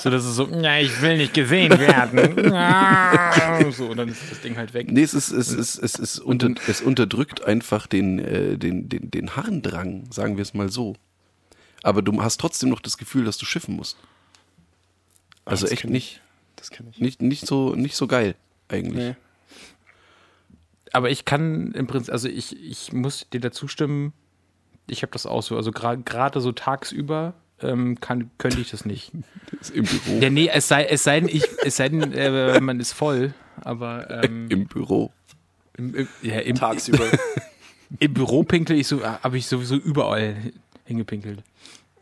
So, dass es so, ja, ich will nicht gesehen werden. so, und dann ist das Ding halt weg. Nee, es, ist, es, ist, es, ist unter, es unterdrückt einfach den, äh, den, den, den Harndrang, sagen wir es mal so. Aber du hast trotzdem noch das Gefühl, dass du schiffen musst. Also das echt nicht, Das kenne ich. nicht, nicht, so, nicht so geil, eigentlich. Nee. Aber ich kann im Prinzip, also ich, ich muss dir dazu stimmen, ich habe das auch so, also gra- gerade so tagsüber ähm, kann, könnte ich das nicht. Im Büro. Ja, nee, es sei, es sei denn, ich, es sei denn, äh, man ist voll, aber ähm, Im Büro. im, im, ja, im, Tagsüber. im Büro pinkel ich so, habe ich sowieso überall hingepinkelt.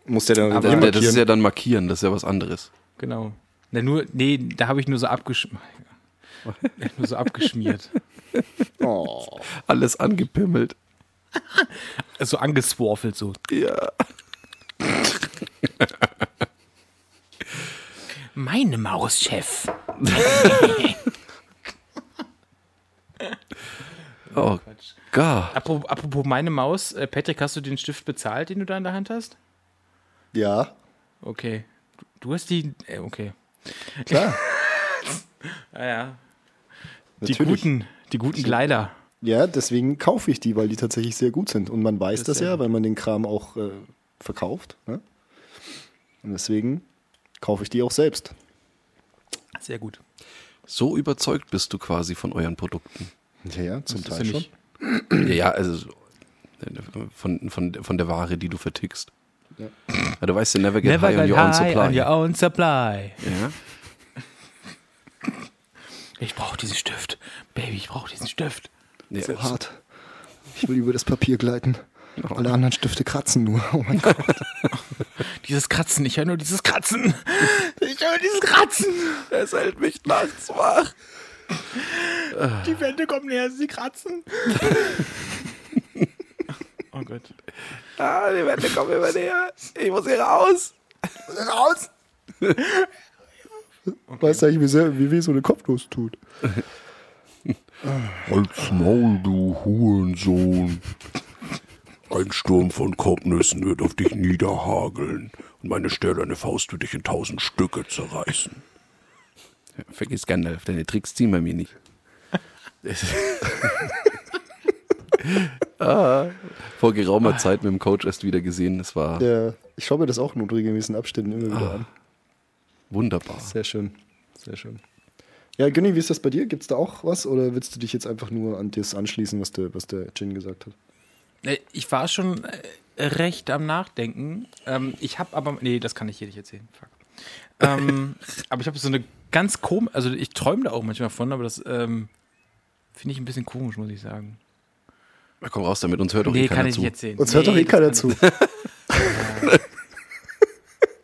Muss der dann Aber- Ja, das ist ja dann markieren, das ist ja was anderes. Genau. Na, nur, nee, da habe ich nur so abgeschmiert. nur so abgeschmiert. oh. Alles angepimmelt. So angesworfelt so. Ja. Meine Maus, Chef. Oh Gott. Apropos, apropos meine Maus, äh, Patrick, hast du den Stift bezahlt, den du da in der Hand hast? Ja, Okay. Du, hast die. Äh, okay. klar. Ah, ja. Die guten, die guten Kleider. Ja, deswegen kaufe ich die, weil die tatsächlich sehr gut sind. Und man weiß Das das, ja, gut. weil man den Kram auch äh, verkauft. Ne? Und deswegen kaufe ich die auch selbst. Sehr gut. So überzeugt bist du quasi von euren Produkten. Ja, ja, zum Das Teil ja schon. Ja, ja, also so, von, von, von der Ware, die du vertickst. Ja. Ja, du weißt ja, never get Never high on get your own high supply. on your own supply. Ja. Ich brauche diesen Stift. Baby, ich brauche diesen Stift. Ja, So hart. Ich will über das Papier gleiten. Alle anderen Stifte kratzen nur. Oh mein Gott. Dieses Kratzen, ich höre nur dieses Kratzen. Ich höre dieses Kratzen. Es hält mich nachts wach. Die Wände kommen näher, sie kratzen. Oh Gott. Ah, die Wände kommen immer näher. Ich muss hier raus. Raus! Weißt du eigentlich, wie, sehr, wie weh so eine Kopfnuss tut? Halt's Maul, du Hurensohn. Ein Sturm von Kopfnüssen wird auf dich niederhageln und meine stählerne Faust wird dich in tausend Stücke zerreißen. Vergiss Gandalf, deine Tricks ziehen bei mir nicht. ah, vor geraumer Zeit mit dem Coach erst wieder gesehen. Es war Ja, ich schaue mir das auch in unregelmäßigen Abständen immer wieder an. wunderbar. Sehr schön. Sehr schön. Ja, Günni, wie ist das bei dir? Gibt es da auch was oder willst du dich jetzt einfach nur an das anschließen, was der, was der Jin gesagt hat? Äh, Ich war schon äh, recht am Nachdenken. Ähm, ich habe aber. Nee, das kann ich hier nicht erzählen. Fuck. ähm, aber ich habe so eine ganz komische. Also, ich träume da auch manchmal von, aber das ähm, finde ich ein bisschen komisch, muss ich sagen. Na, komm raus damit, uns hört doch nee, eh keiner kann ich zu. nicht erzählen. Uns nee, hört doch eh keiner zu.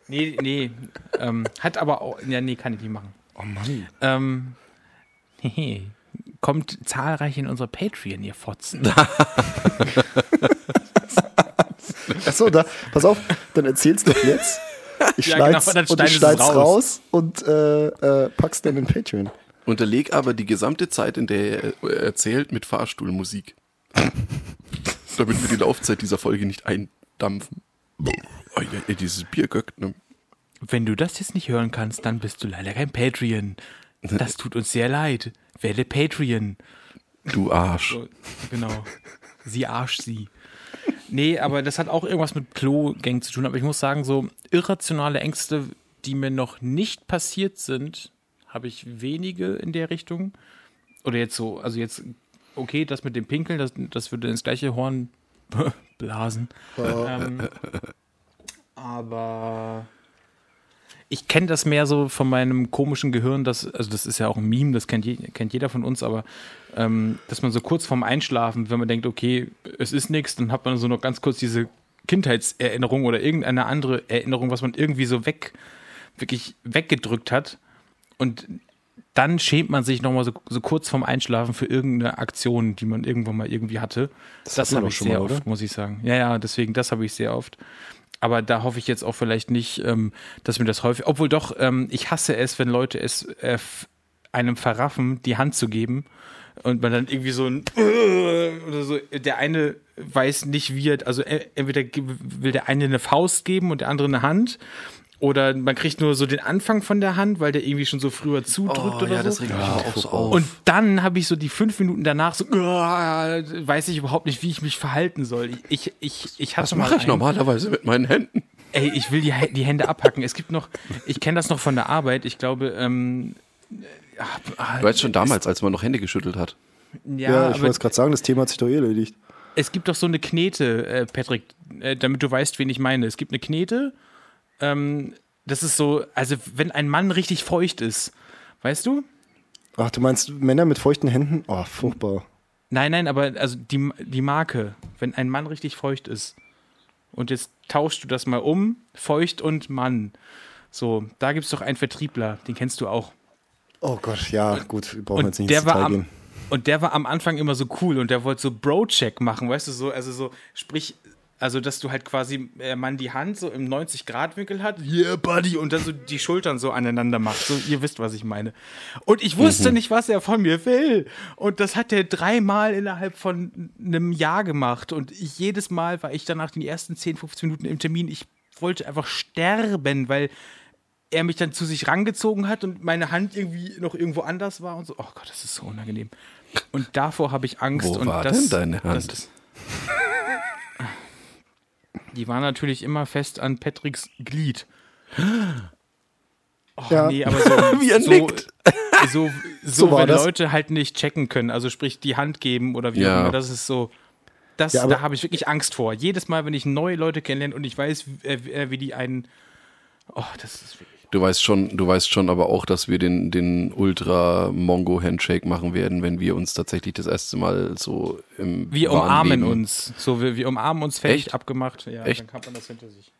Nee, nee. Ähm, hat aber auch. Ja, nee, kann ich nicht machen. Oh Mann. Ähm, hehe. Kommt zahlreich in unsere Patreon, ihr Fotzen. Achso, da, pass auf, dann erzähl's doch jetzt. Ich Ja, genau, schneid's, und ich schneid's raus. raus. und äh, äh, pack's dann in Patreon. Unterleg aber die gesamte Zeit, in der er äh, erzählt, mit Fahrstuhlmusik. Damit wir die Laufzeit dieser Folge nicht eindampfen. Oh, dieses Bier göckt, ne? Wenn du das jetzt nicht hören kannst, dann bist du leider kein Patreon. Das tut uns sehr leid. Werde Patreon. Du Arsch. So, genau. Sie arsch sie. Nee, aber das hat auch irgendwas mit Klo-Gang zu tun. Aber ich muss sagen, so irrationale Ängste, die mir noch nicht passiert sind, habe ich wenige in der Richtung. Oder jetzt so, also jetzt, okay, das mit dem Pinkeln, das, das würde ins gleiche Horn blasen. Ähm, aber ich kenne das mehr so von meinem komischen Gehirn, das, also das ist ja auch ein Meme, das kennt, je, kennt jeder von uns, aber ähm, dass man so kurz vorm Einschlafen, wenn man denkt, okay, es ist nichts, dann hat man so noch ganz kurz diese Kindheitserinnerung oder irgendeine andere Erinnerung, was man irgendwie so weg, wirklich weggedrückt hat. Und dann schämt man sich nochmal so, so kurz vorm Einschlafen für irgendeine Aktion, die man irgendwann mal irgendwie hatte. Das, man habe ich schon sehr oft, muss ich sagen. Ja, ja, deswegen, das habe ich sehr oft. Aber da hoffe ich jetzt auch vielleicht nicht, ähm, dass mir das häufig, obwohl doch, ähm, ich hasse es, wenn Leute es äh, einem verraffen, die Hand zu geben und man dann irgendwie so ein oder so, der eine weiß nicht, wie er, also e- entweder will der eine eine Faust geben und der andere eine Hand oder man kriegt nur so den Anfang von der Hand, weil der irgendwie schon so früher zudrückt Oh, oder ja, so. das regt mich auch so auf. Und dann habe ich so die fünf Minuten danach so, weiß ich überhaupt nicht, wie ich mich verhalten soll. Ich, ich, ich hatte Was mal mache ich normalerweise mit meinen Händen? Ey, ich will die, die Hände abhacken. Es gibt noch, ich kenne das noch von der Arbeit. Ich glaube, ähm, ah, Du weißt schon damals, als man noch Hände geschüttelt hat. ja, Ja, ich wollte es gerade sagen, das Thema hat sich doch eh erledigt. es gibt doch so eine Knete, äh, Patrick, äh, damit du weißt, wen ich meine. Es gibt eine Knete. Ähm, das ist so, also wenn ein Mann richtig feucht ist, weißt du? Ach, du meinst Männer mit feuchten Händen? Oh, furchtbar. Nein, nein, aber also die, die Marke, wenn ein Mann richtig feucht ist und jetzt tauschst du das mal um, feucht und Mann. So, da gibt es doch einen Vertriebler, den kennst du auch. Oh Gott, ja, gut, wir brauchen jetzt Und nicht der, ins war Detail am, gehen. und der war am Anfang immer so cool und der wollte so Bro-Check machen, weißt du, so, also so, sprich, also dass du halt quasi äh, man die Hand so im 90-Grad-Winkel hat, yeah, Buddy, und dann so die Schultern so aneinander macht. So, ihr wisst, was ich meine. Und ich wusste nicht, was er von mir will. Und das hat er dreimal innerhalb von einem Jahr gemacht. Und ich, jedes Mal war ich dann nach den ersten 10, 15 Minuten im Termin, ich wollte einfach sterben, weil er mich dann zu sich rangezogen hat und meine Hand irgendwie noch irgendwo anders war und so. Oh Gott, das ist so unangenehm. Und davor habe ich Angst. Wo und war das, denn deine Hand? Das, die war natürlich immer fest an Patricks Glied. Oh, Ja. nee, aber so, Wie er so, nickt. so, so, So war wenn das. Leute halt nicht checken können, also sprich die Hand geben oder wie Ja. auch immer, das ist so. Das, Ja, da habe ich wirklich Angst vor. Jedes Mal, wenn ich neue Leute kennenlerne und ich weiß, wie, äh, wie die einen Oh, das ist wirklich. Du weißt schon, du weißt schon aber auch, dass wir den, den Ultra-Mongo-Handshake machen werden, wenn wir uns tatsächlich das erste Mal so im Wir wahren umarmen uns. So, wir, wir umarmen uns fertig Echt? abgemacht. Ja, Echt? dann kann man das hinter sich.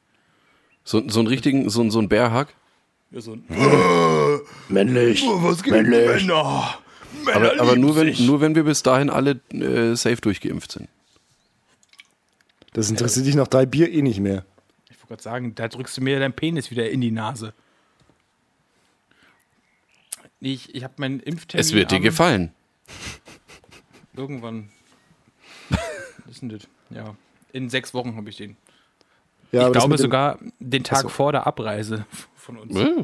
So, so einen richtigen, so, so einen Bärhack. Ja, so ein Männlich. was geht Männlich. Männer? Aber, aber nur, wenn, nur wenn wir bis dahin alle äh, safe durchgeimpft sind. Das interessiert dich nach drei Bier eh nicht mehr. Ich wollte gerade sagen, da drückst du mir deinen Penis wieder in die Nase. Ich, ich habe meinen Impftermin. Es wird dir gefallen. Irgendwann. Was ist denn das? Ja. In sechs Wochen habe ich den. Ja, ich glaube sogar den Tag Achso. vor der Abreise von uns. Äh,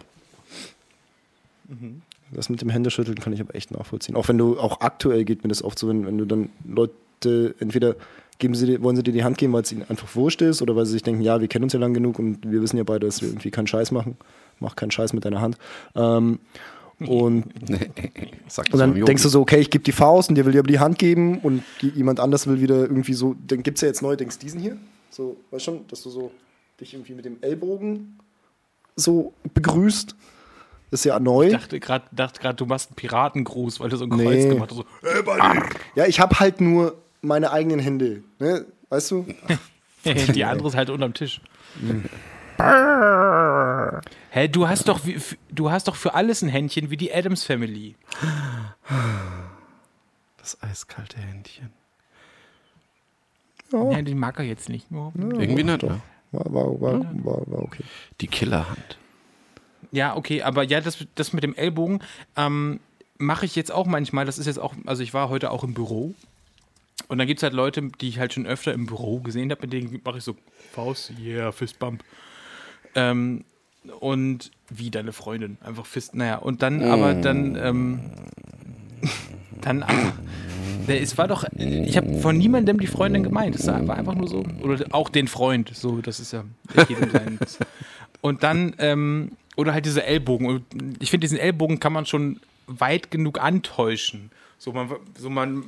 Das mit dem Händeschütteln kann ich aber echt nachvollziehen. Auch wenn du, auch aktuell geht mir das oft so, wenn, wenn du dann Leute, entweder geben sie wollen sie dir die Hand geben, weil es ihnen einfach wurscht ist, oder weil sie sich denken, ja, wir kennen uns ja lang genug und wir wissen ja beide, dass wir irgendwie keinen Scheiß machen. Mach keinen Scheiß mit deiner Hand. Ähm, und, Sag das und dann denkst du so, okay, ich gebe die Faust und der will dir aber die Hand geben und jemand anders will wieder irgendwie so, dann gibt es ja jetzt neu, denkst diesen hier. So, weißt schon, dass du so dich irgendwie mit dem Ellbogen so begrüßt. ist ja neu. Ich dachte gerade, dachte grad, du machst einen Piratengruß, weil du so ein Nee. Kreuz gemacht hast. So, hey, Buddy. Ja, ich habe halt nur meine eigenen Hände. Ne? Weißt du? Die andere ist halt unterm Tisch. Hä, du hast doch du hast doch für alles ein Händchen wie die Adams Family. Das eiskalte Händchen. Ja, den mag er jetzt nicht. Ja, Irgendwie nicht, ne? War, war, war, war, war okay. Die Killerhand. Ja, okay, aber ja, das, das mit dem Ellbogen ähm, mache ich jetzt auch manchmal. Das ist jetzt auch, also ich war heute auch im Büro. Und dann gibt es halt Leute, die ich halt schon öfter im Büro gesehen habe, mit denen mache ich so Faust, yeah, Fistbump. Ähm, und wie deine Freundin, einfach Fist, naja, und dann, aber dann, ähm, dann, der, es war doch, ich habe von niemandem die Freundin gemeint, es war einfach nur so, oder auch den Freund, so, das ist ja. Und dann, ähm, oder halt diese Ellbogen. Ich finde, diesen Ellbogen kann man schon weit genug antäuschen. So, man, so man,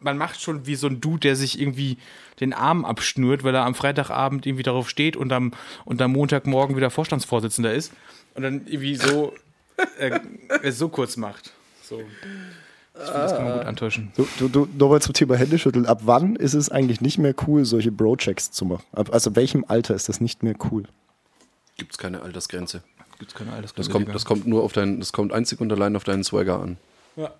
man macht schon wie so ein Dude, der sich irgendwie den Arm abschnürt, weil er am Freitagabend irgendwie darauf steht und am, und am Montagmorgen wieder Vorstandsvorsitzender ist. Und dann irgendwie so, äh, es so kurz macht. So. Ich finde, das kann man gut antäuschen. Du, du, du, nochmal zum Thema Händeschütteln. Ab wann ist es eigentlich nicht mehr cool, solche Bro-Checks zu machen? Ab, also welchem Alter ist das nicht mehr cool? Gibt es keine Altersgrenze. Gibt's keine alles Das kommt, das kommt nur auf deinen, das kommt einzig und allein auf deinen Swagger an. Ja.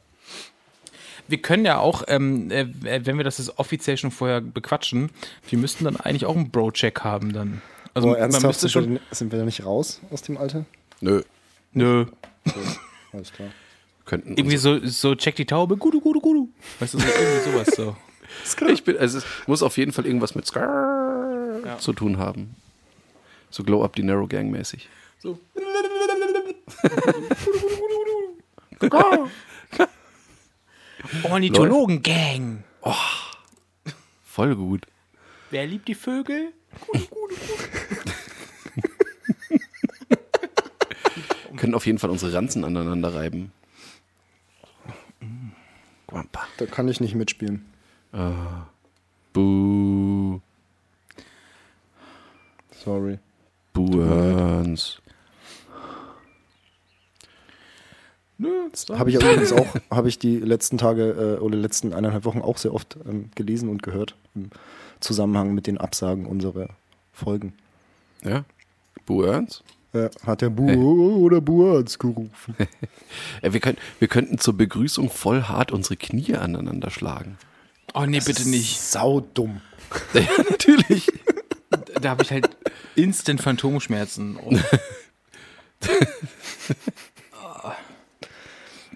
Wir können ja auch, ähm, äh, wenn wir das jetzt offiziell schon vorher bequatschen, wir müssten dann eigentlich auch einen Bro-Check haben dann. Also man ernsthaft, müsste sind, schon. wir, sind wir da nicht raus aus dem Alter? Nö. Nö. Alles klar. Könnten Irgendwie so, so check die Taube, gudu, gudu, gudu. Weißt du, so, irgendwie sowas so. Ich bin, also es muss auf jeden Fall irgendwas mit Skrrr zu tun haben. So Glow Up die Narrow Gang mäßig. so. Ornithologen-Gang. Voll gut. Wer liebt die Vögel? Können auf jeden Fall unsere Ranzen aneinander reiben. Guampa. Da kann ich nicht mitspielen. Buh. Sorry. Buhans. Habe ich übrigens auch, habe ich die letzten Tage äh, oder letzten eineinhalb Wochen auch sehr oft ähm, gelesen und gehört im Zusammenhang mit den Absagen unserer Folgen. Ja. Buhans? Äh, hat der Bu oder Buaz gerufen. Ja, wir, können, wir könnten zur Begrüßung voll hart unsere Knie aneinander schlagen. Oh nee, bitte nicht. Saudumm. ja, natürlich. Da habe ich halt instant Phantomschmerzen. Oh.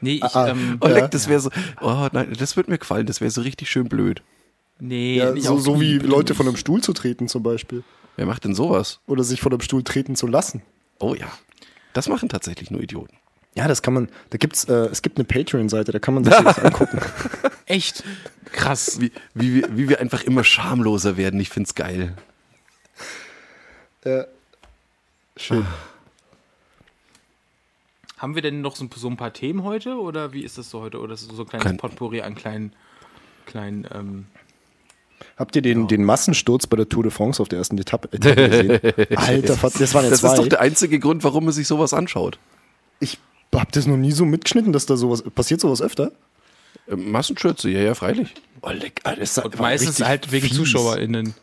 nee, ich, Ah, ähm, Oh, Ja. leck, das wäre so. Oh nein, das würde mir gefallen. Das wäre so richtig schön blöd. nee, Ja, so, so wie Leute nicht. von einem Stuhl zu treten zum Beispiel. Wer macht denn sowas? Oder sich von einem Stuhl treten zu lassen. Oh ja. Das machen tatsächlich nur Idioten. Ja, das kann man, da gibt's, äh, es gibt eine Patreon-Seite, da kann man sich das angucken. Echt krass. Wie, wie, wir, wie wir einfach immer schamloser werden. Ich find's geil. Äh, schön. Haben wir denn noch so, so ein paar Themen heute oder wie ist das so heute? Oder ist es so ein kleines Kein- Potpourri an kleinen, kleinen, ähm, Habt ihr den, den Massensturz bei der Tour de France auf der ersten Etappe, Etappe gesehen? Alter, das waren ja Das zwei. ist doch der einzige Grund, warum man sich sowas anschaut. ich hab das noch nie so mitgeschnitten, dass da sowas passiert sowas öfter. Äh, Massenschürze, ja, ja, freilich. Oh, leck, Alter, das Und meistens halt wegen ZuschauerInnen.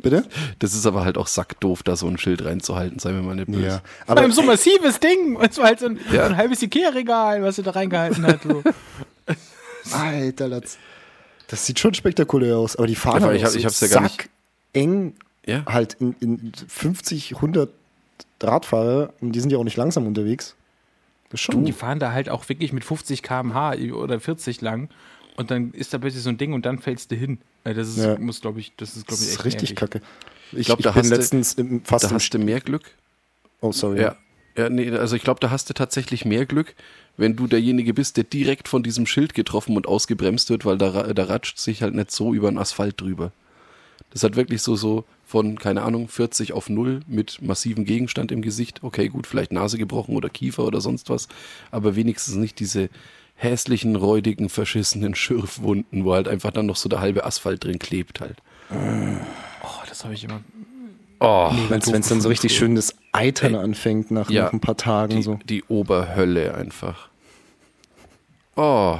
Bitte? Das ist aber halt auch sackdoof, da so ein Schild reinzuhalten, seien wir mal nicht böse. Ja. Aber so ein massives Ding. Es war halt so ein, Ja. so ein halbes Ikea-Regal, was sie da reingehalten hat. So. Alter, das, das sieht schon spektakulär aus. Aber die fahren Ja, halt ich hab- so ich hab's ja gar nicht- eng Ja. halt in, in 50, 100 Radfahrer und die sind ja auch nicht langsam unterwegs. Das schon Die fahren da halt auch wirklich mit 50 km/h oder 40 lang. Und dann ist da plötzlich so ein Ding und dann fällst du hin. Äh, Das ist, Ja. muss, glaube ich, das ist, glaube das ich, ist echt richtig nervig. kacke. Ich, ich da bin hast du- letztens im, fast Da im hast du mehr Glück. Oh, sorry. Ja. Ja, nee, also ich glaube, da hast du tatsächlich mehr Glück, wenn du derjenige bist, der direkt von diesem Schild getroffen und ausgebremst wird, weil da, da ratscht sich halt nicht so über den Asphalt drüber. Das hat wirklich so, so von, keine Ahnung, 40 auf 0 mit massivem Gegenstand im Gesicht. Okay, gut, vielleicht Nase gebrochen oder Kiefer oder sonst was, aber wenigstens nicht diese hässlichen, räudigen, verschissenen Schürfwunden, wo halt einfach dann noch so der halbe Asphalt drin klebt halt. Oh, das habe ich immer. Oh, Wenn es dann so richtig schön das Eitern anfängt nach, Ja, nach ein paar Tagen. die, so. die Oberhölle einfach. Oh.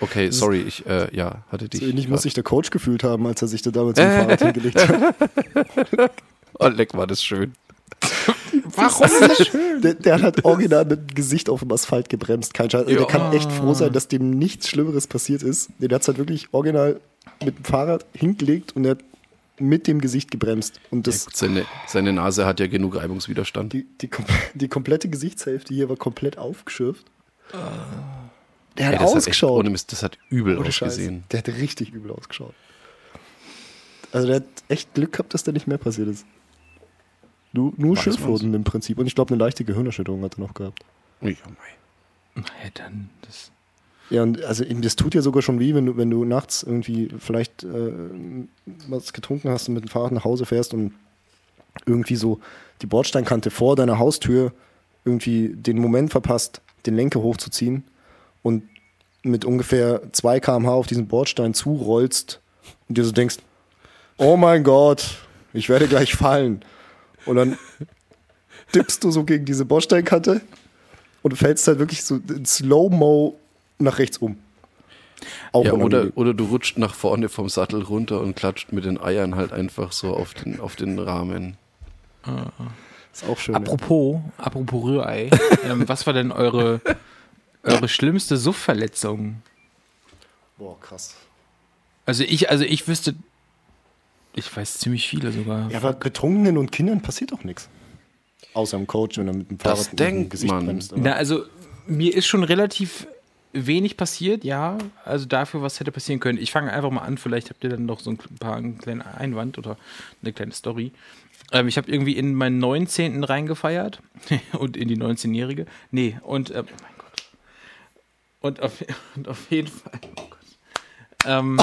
Okay, sorry, ich, äh, ja, hatte dich. So ähnlich muss sich der Coach gefühlt haben, als er sich da damals im Fahrrad hingelegt hat. Oh, leck, war das schön. Warum? Der, der hat halt original mit dem Gesicht auf dem Asphalt gebremst. Kein Scheiß. Also Der Ja. kann echt froh sein, dass dem nichts Schlimmeres passiert ist. Der hat es halt wirklich original mit dem Fahrrad hingelegt und er hat mit dem Gesicht gebremst. Und das, Seine, seine Nase hat ja genug Reibungswiderstand. die, die, die komplette Gesichtshälfte hier war komplett aufgeschürft. Der hat Ey, das hat echt, ausgeschaut. ohne Mist, das hat übel Ohne Scheiß. ausgesehen. Der hat richtig übel ausgeschaut. Also der hat echt Glück gehabt, dass da nicht mehr passiert ist. Nur, nur Weiß im Prinzip. Und ich glaube, eine leichte Gehirnerschütterung hat er noch gehabt. Ja, mei. Ja, dann, das. Ja, und also eben, das tut ja sogar schon weh, wenn du, wenn du nachts irgendwie vielleicht äh, was getrunken hast und mit dem Fahrrad nach Hause fährst und irgendwie so die Bordsteinkante vor deiner Haustür irgendwie den Moment verpasst, den Lenker hochzuziehen und mit ungefähr 2 km/h auf diesen Bordstein zurollst und dir so denkst, oh mein Gott, ich werde gleich fallen. Und dann dippst du so gegen diese Bordsteinkante und fällst halt wirklich so in Slow-Mo nach rechts um. Auch Ja, oder, unangenehm. oder du rutscht nach vorne vom Sattel runter und klatscht mit den Eiern halt einfach so auf den, auf den Rahmen. ist auch schön. ja. Apropos, apropos Rührei, ähm, was war denn eure, eure schlimmste Suffverletzung? Boah, krass. Also ich, also ich wüsste, ich weiß ziemlich viele sogar. Ja, aber Betrunkenen und Kindern passiert doch nichts. Außer dem Coach, wenn er mit dem Das Fahrrad dem denkt Gesicht man. bremst. Na, also mir ist schon relativ wenig passiert, ja. Also dafür, was hätte passieren können. Ich fange einfach mal an, vielleicht habt ihr dann noch so ein paar einen kleinen Einwand oder eine kleine Story. Ähm, ich habe irgendwie in meinen 19. reingefeiert und in die 19-Jährige. Nee, und ähm, oh mein Gott. Und auf, und auf jeden Fall. Oh Gott. Ähm,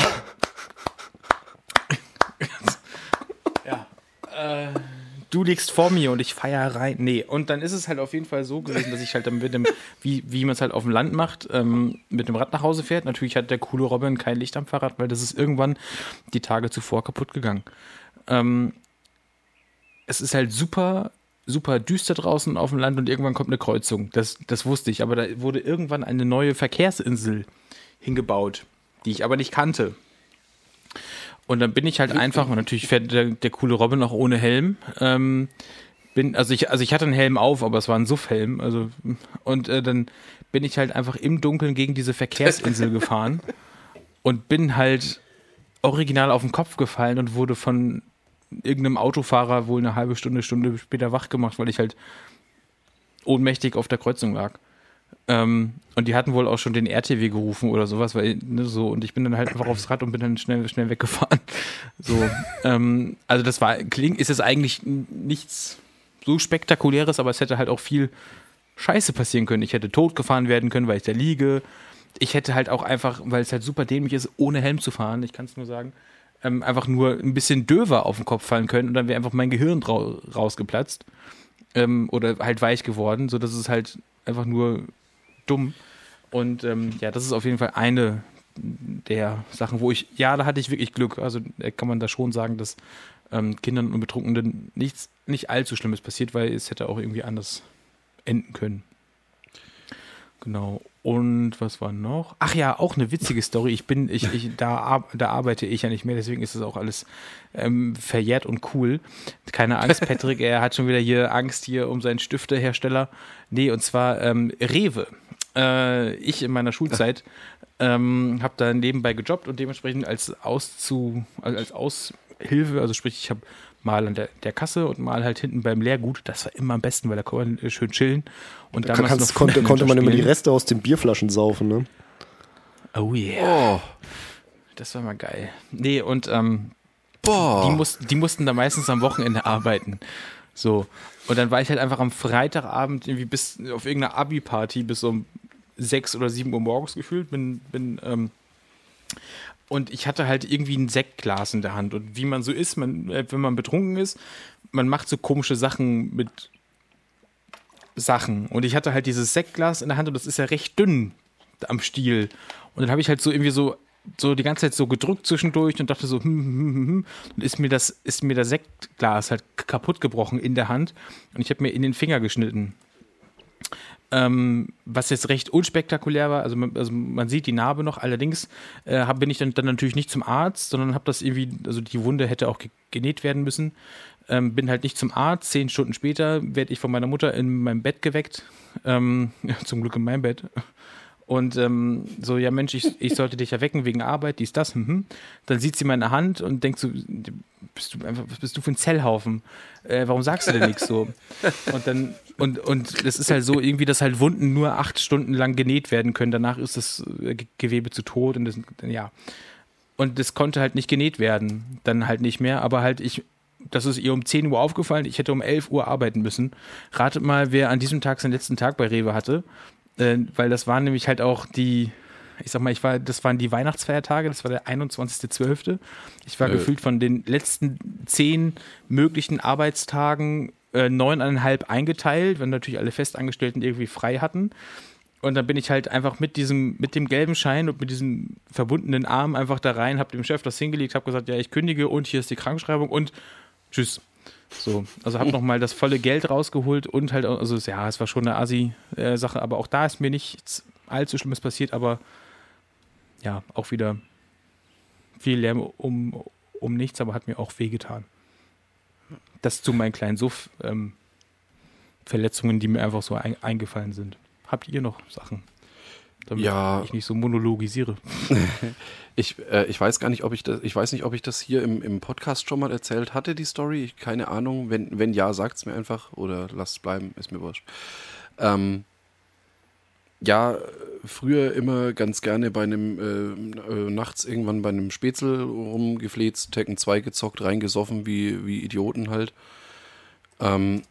Äh, du liegst vor mir und ich feier rein. Nee, und dann ist es halt auf jeden Fall so gewesen, dass ich halt dann mit dem, wie, wie man es halt auf dem Land macht, ähm, mit dem Rad nach Hause fährt. Natürlich hat der coole Robin kein Licht am Fahrrad, weil das ist irgendwann die Tage zuvor kaputt gegangen. Ähm, es ist halt super, super düster draußen auf dem Land und irgendwann kommt eine Kreuzung. Das, das wusste ich, aber da wurde irgendwann eine neue Verkehrsinsel hingebaut, die ich aber nicht kannte. Und dann bin ich halt einfach, und natürlich fährt der, der coole Robin auch ohne Helm. Ähm, bin, also ich, also ich hatte einen Helm auf, aber es war ein Suffhelm. Also, und äh, dann bin ich halt einfach im Dunkeln gegen diese Verkehrsinsel gefahren und bin halt original auf den Kopf gefallen und wurde von irgendeinem Autofahrer wohl eine halbe Stunde, Stunde später wach gemacht, weil ich halt ohnmächtig auf der Kreuzung lag. Ähm, und die hatten wohl auch schon den RTW gerufen oder sowas, weil, ne, so, und ich bin dann halt einfach aufs Rad und bin dann schnell, schnell weggefahren. So, ähm, also das war, klingt, ist es eigentlich nichts so spektakuläres, aber es hätte halt auch viel Scheiße passieren können. Ich hätte totgefahren werden können, weil ich da liege. Ich hätte halt auch einfach, weil es halt super dämlich ist, ohne Helm zu fahren, ich kann es nur sagen, ähm, einfach nur ein bisschen döver auf den Kopf fallen können und dann wäre einfach mein Gehirn rausgeplatzt ähm, oder halt weich geworden, sodass es halt einfach nur dumm. Und ähm, ja, das ist auf jeden Fall eine der Sachen, wo ich, ja, da hatte ich wirklich Glück. Also äh, kann man da schon sagen, dass ähm, Kindern und Betrunkenen nichts, nicht allzu Schlimmes passiert, weil es hätte auch irgendwie anders enden können. Genau. Und was war noch? Ach ja, auch eine witzige Story. Ich bin, ich, ich, da, da arbeite ich ja nicht mehr, deswegen ist das auch alles ähm, verjährt und cool. Keine Angst, Patrick, er hat schon wieder hier Angst hier um seinen Stiftehersteller. Nee, und zwar ähm, Rewe. Äh, ich in meiner Schulzeit ähm, habe da nebenbei gejobbt und dementsprechend als Auszu, als Aushilfe, also sprich, ich habe mal an der, der, Kasse und mal halt hinten beim Leergut. Das war immer am besten, weil da konnte man schön chillen. Und da noch konnte, konnte man immer die Reste aus den Bierflaschen saufen, ne? Oh yeah. Oh. Das war mal geil. Nee, und ähm, Boah. Die, muss, die mussten da meistens am Wochenende arbeiten. So. Und dann war ich halt einfach am Freitagabend irgendwie bis auf irgendeiner Abi-Party bis um sechs oder sieben Uhr morgens gefühlt. Bin, bin ähm, und ich hatte halt irgendwie ein Sektglas in der Hand. Und wie man so ist, man, äh, wenn man betrunken ist, man macht so komische Sachen mit Sachen. Und ich hatte halt dieses Sektglas in der Hand und das ist ja recht dünn am Stiel. Und dann habe ich halt so irgendwie so, so die ganze Zeit so gedrückt zwischendurch und dachte so, hm, hm, hm, hm. und ist mir das, ist mir das Sektglas halt kaputt gebrochen in der Hand. Und ich habe mir in den Finger geschnitten. Ähm, was jetzt recht unspektakulär war, also man, also man sieht die Narbe noch, allerdings äh, hab, bin ich dann, dann natürlich nicht zum Arzt, sondern habe das irgendwie, also die Wunde hätte auch genäht werden müssen. Ähm, bin halt nicht zum Arzt. Zehn Stunden später werde ich von meiner Mutter in meinem Bett geweckt. Ähm, zum Glück in meinem Bett. Und ähm, so, ja Mensch, ich, ich sollte dich ja wecken wegen Arbeit, dies, das. Mhm. Dann sieht sie meine Hand und denkt so, bist du einfach, was bist du für ein Zellhaufen? Äh, warum sagst du denn nichts so? Und dann, und, und es ist halt so irgendwie, dass halt Wunden nur acht Stunden lang genäht werden können. Danach ist das äh, Gewebe zu tot und das, ja. Und das konnte halt nicht genäht werden. Dann halt nicht mehr, aber halt ich, das ist ihr um 10 Uhr aufgefallen, ich hätte um 11 Uhr arbeiten müssen. Ratet mal, wer an diesem Tag seinen letzten Tag bei Rewe hatte. Äh, weil das waren nämlich halt auch die, ich sag mal, ich war, das waren die Weihnachtsfeiertage, das war der 21.12. Ich war äh. gefühlt von den letzten zehn möglichen Arbeitstagen äh, neuneinhalb eingeteilt, wenn natürlich alle Festangestellten irgendwie frei hatten. Und dann bin ich halt einfach mit diesem, mit dem gelben Schein und mit diesem verbundenen Arm einfach da rein, hab dem Chef das hingelegt, hab gesagt, ja, ich kündige und hier ist die Krankschreibung und tschüss. So, also habe nochmal das volle Geld rausgeholt und halt, also ja, es war schon eine Asi-Sache, aber auch da ist mir nichts allzu Schlimmes passiert, aber ja, auch wieder viel Lärm um, um nichts, aber hat mir auch wehgetan. Das zu meinen kleinen Suff-Verletzungen, ähm, die mir einfach so ein, eingefallen sind. Habt ihr noch Sachen? Damit ja. ich nicht so monologisiere. ich, äh, ich weiß gar nicht, ob ich das, ich weiß nicht, ob ich das hier im, im Podcast schon mal erzählt hatte, die Story. Ich, keine Ahnung. Wenn, wenn ja, sagt es mir einfach oder lasst es bleiben, ist mir wurscht. Ähm, ja, früher immer ganz gerne bei einem äh, äh, nachts irgendwann bei einem Spätzle rumgefleht, Tekken 2 gezockt, reingesoffen, wie, wie Idioten halt. Ähm,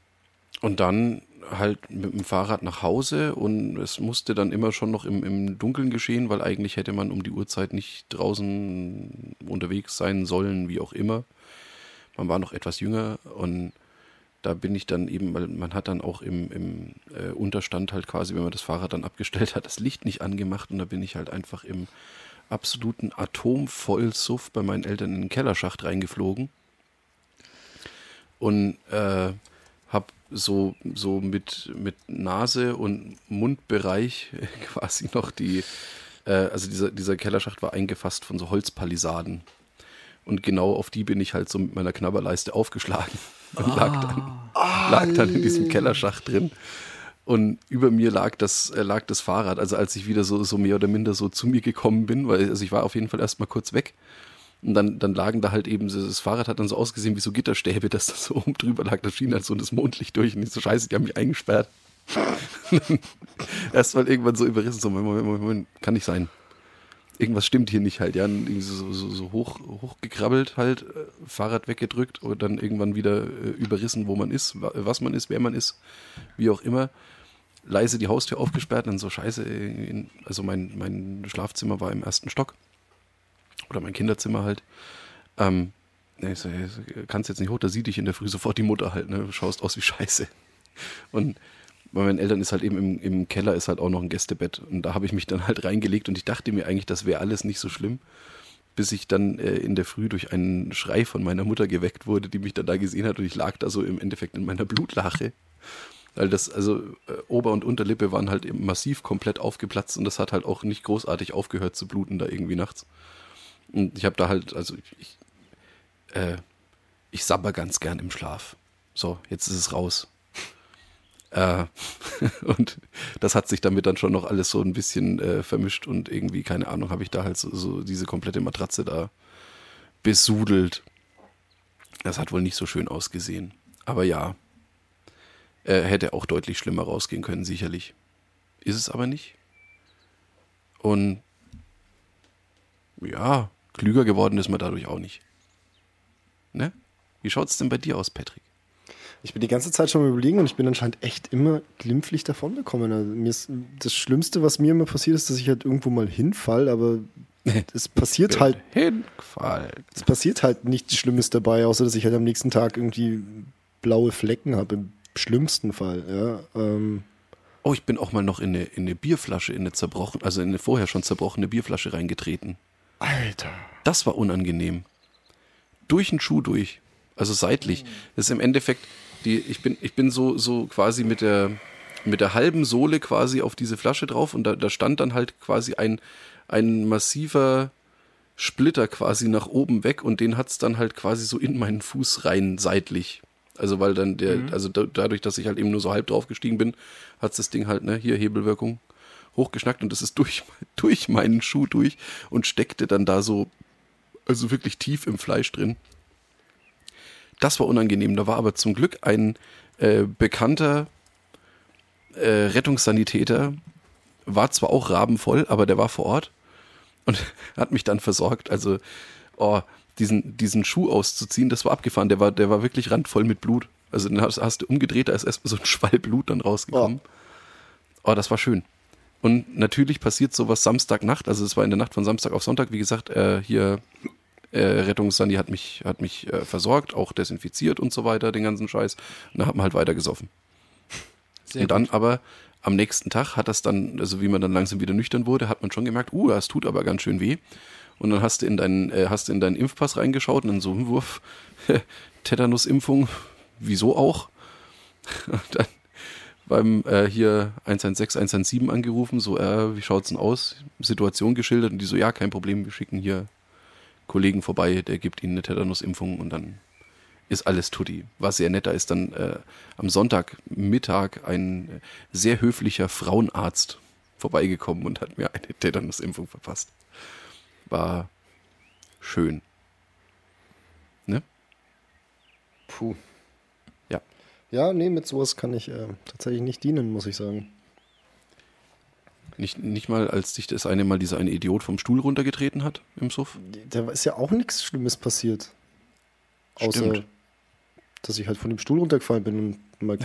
und dann halt mit dem Fahrrad nach Hause und es musste dann immer schon noch im, im Dunkeln geschehen, weil eigentlich hätte man um die Uhrzeit nicht draußen unterwegs sein sollen, wie auch immer. Man war noch etwas jünger und da bin ich dann eben, weil man hat dann auch im, im äh, Unterstand halt quasi, wenn man das Fahrrad dann abgestellt hat, das Licht nicht angemacht und da bin ich halt einfach im absoluten Atomvollsuff bei meinen Eltern in den Kellerschacht reingeflogen und äh, so, so mit, mit Nase und Mundbereich quasi noch die, äh, also dieser, dieser Kellerschacht war eingefasst von so Holzpalisaden. Und genau auf die bin ich halt so mit meiner Knabberleiste aufgeschlagen und ah. lag, dann, ah. lag dann in diesem Kellerschacht drin. Und über mir lag das, äh, lag das Fahrrad. Also als ich wieder so, so mehr oder minder so zu mir gekommen bin, weil also ich war auf jeden Fall erstmal kurz weg und dann, dann lagen da halt eben, das Fahrrad hat dann so ausgesehen wie so Gitterstäbe, dass das so oben drüber lag. Da schien halt so das Mondlicht durch und ich so, scheiße, die haben mich eingesperrt. Erst mal irgendwann so überrissen, so, Moment, Moment, Moment, kann nicht sein. Irgendwas stimmt hier nicht halt, ja. Und so, so, so hoch, hochgekrabbelt halt, äh, Fahrrad weggedrückt und dann irgendwann wieder äh, überrissen, wo man ist, was man ist, wer man ist, wie auch immer leise die Haustür aufgesperrt und dann so scheiße, also mein, mein Schlafzimmer war im ersten Stock oder mein Kinderzimmer halt. Ähm, ich so, kannst jetzt nicht hoch, da sieht dich in der Früh sofort die Mutter halt, ne? Du schaust aus wie Scheiße. Und bei meinen Eltern ist halt eben im, im Keller ist halt auch noch ein Gästebett. Und da habe ich mich dann halt reingelegt und ich dachte mir eigentlich, das wäre alles nicht so schlimm. Bis ich dann äh, in der Früh durch einen Schrei von meiner Mutter geweckt wurde, die mich dann da gesehen hat und ich lag da so im Endeffekt in meiner Blutlache. Weil das, also äh, Ober- und Unterlippe waren halt massiv komplett aufgeplatzt und das hat halt auch nicht großartig aufgehört zu bluten da irgendwie nachts. Und ich habe da halt, also ich, ich, äh, ich sabber ganz gern im Schlaf. So, jetzt ist es raus. Äh, und das hat sich damit dann schon noch alles so ein bisschen äh, vermischt und irgendwie, keine Ahnung, habe ich da halt so, so diese komplette Matratze da besudelt. Das hat wohl nicht so schön ausgesehen. Aber ja, äh, hätte auch deutlich schlimmer rausgehen können, sicherlich. Ist es aber nicht. Und ja, klüger geworden ist man dadurch auch nicht. Ne? Wie schaut es denn bei dir aus, Patrick? Ich bin die ganze Zeit schon mal überlegen und ich bin anscheinend echt immer glimpflich davon gekommen. Also mir ist das Schlimmste, was mir immer passiert ist, dass ich halt irgendwo mal hinfall, aber es passiert halt, Hingefallen. es passiert halt nichts Schlimmes dabei, außer dass ich halt am nächsten Tag irgendwie blaue Flecken habe, im schlimmsten Fall. Ja, ähm, Oh, ich bin auch mal noch in eine, in eine Bierflasche, in eine zerbrochen, also in eine vorher schon zerbrochene Bierflasche reingetreten. Alter. Das war unangenehm. Durch den Schuh durch. Also seitlich. Das ist im Endeffekt, die, ich bin, ich bin so, so quasi mit der, mit der halben Sohle quasi auf diese Flasche drauf und da, da stand dann halt quasi ein, ein massiver Splitter quasi nach oben weg und den hat's dann halt quasi so in meinen Fuß rein seitlich. Also weil dann der, also da, dadurch, dass ich halt eben nur so halb draufgestiegen bin, hat's das Ding halt, ne, hier Hebelwirkung hochgeschnackt und das ist durch, durch meinen Schuh durch und steckte dann da so, also wirklich tief im Fleisch drin. Das war unangenehm. Da war aber zum Glück ein äh, bekannter äh, Rettungssanitäter, war zwar auch rabenvoll, aber der war vor Ort und hat mich dann versorgt. Also, oh, diesen, diesen Schuh auszuziehen, das war abgefahren. Der war, der war wirklich randvoll mit Blut. Also den hast, hast du umgedreht, da ist erstmal so ein Schwall Blut dann rausgekommen. Oh. das war schön. Und natürlich passiert sowas Samstagnacht, also es war in der Nacht von Samstag auf Sonntag, wie gesagt, äh, hier äh, Rettungssani hat mich, hat mich äh, versorgt, auch desinfiziert und so weiter, den ganzen Scheiß. Und da hat man halt weiter gesoffen. Sehr und dann aber am nächsten Tag hat das dann, also wie man dann langsam wieder nüchtern wurde, hat man schon gemerkt, uh, das tut aber ganz schön weh. Und dann hast du in deinen, äh, hast du in deinen Impfpass reingeschaut und dann so, hm, Wurf, Tetanusimpfung, wieso auch? Und dann beim äh, hier 116, 117 angerufen, so, äh, wie schaut's denn aus? Situation geschildert und die so, ja, kein Problem, wir schicken hier Kollegen vorbei, der gibt ihnen eine Tetanusimpfung und dann ist alles tutti. Was sehr netter ist dann äh, am Sonntagmittag ein sehr höflicher Frauenarzt vorbeigekommen und hat mir eine Tetanusimpfung verpasst. War schön. Ne? Puh. Ja. Nee, mit sowas kann ich äh, tatsächlich nicht dienen, muss ich sagen. Nicht, nicht mal, als dich das eine Mal dieser eine Idiot vom Stuhl runtergetreten hat im Suff. Da ist ja auch nichts Schlimmes passiert. Außer, Stimmt. dass ich halt von dem Stuhl runtergefallen bin. Und mal,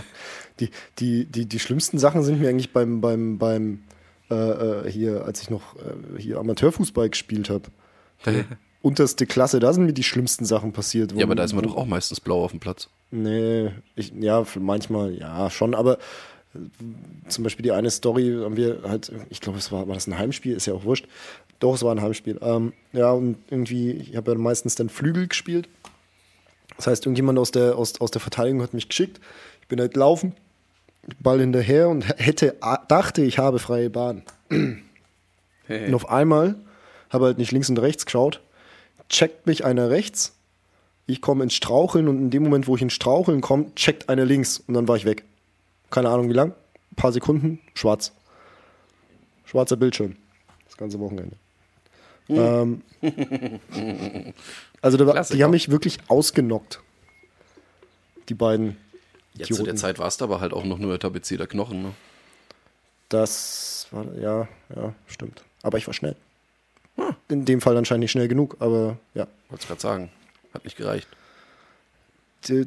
die, die, die, die schlimmsten Sachen sind mir eigentlich beim, beim, beim äh, äh, hier, als ich noch äh, hier Amateurfußball gespielt habe. Unterste Klasse, da sind mir die schlimmsten Sachen passiert. wo- Ja, aber da ist man wo- doch auch meistens blau auf dem Platz. Nee, ich, ja, manchmal, ja, schon, aber äh, zum Beispiel die eine Story haben wir halt, ich glaube, es war, war das ein Heimspiel, ist ja auch wurscht. Doch, es war ein Heimspiel. Ähm, ja, und irgendwie, ich habe ja meistens dann Flügel gespielt. Das heißt, irgendjemand aus der, aus, aus der Verteidigung hat mich geschickt. Ich bin halt laufen, Ball hinterher und hätte, dachte, ich habe freie Bahn. Und auf einmal habe halt nicht links und rechts geschaut, checkt mich einer rechts, ich komme ins Straucheln und in dem Moment, wo ich ins Straucheln komme, checkt einer links und dann war ich weg. Keine Ahnung wie lang, ein paar Sekunden, schwarz. Schwarzer Bildschirm. Das ganze Wochenende. Ähm, also da die haben mich wirklich ausgenockt. Die beiden Ja, zu der Idioten. Zeit warst du aber halt auch noch nur tapezierter Knochen. Ne? Das war, ja, ja, stimmt. Aber ich war schnell. In dem Fall anscheinend nicht schnell genug, aber ja. Wollt's gerade sagen. Hat nicht gereicht.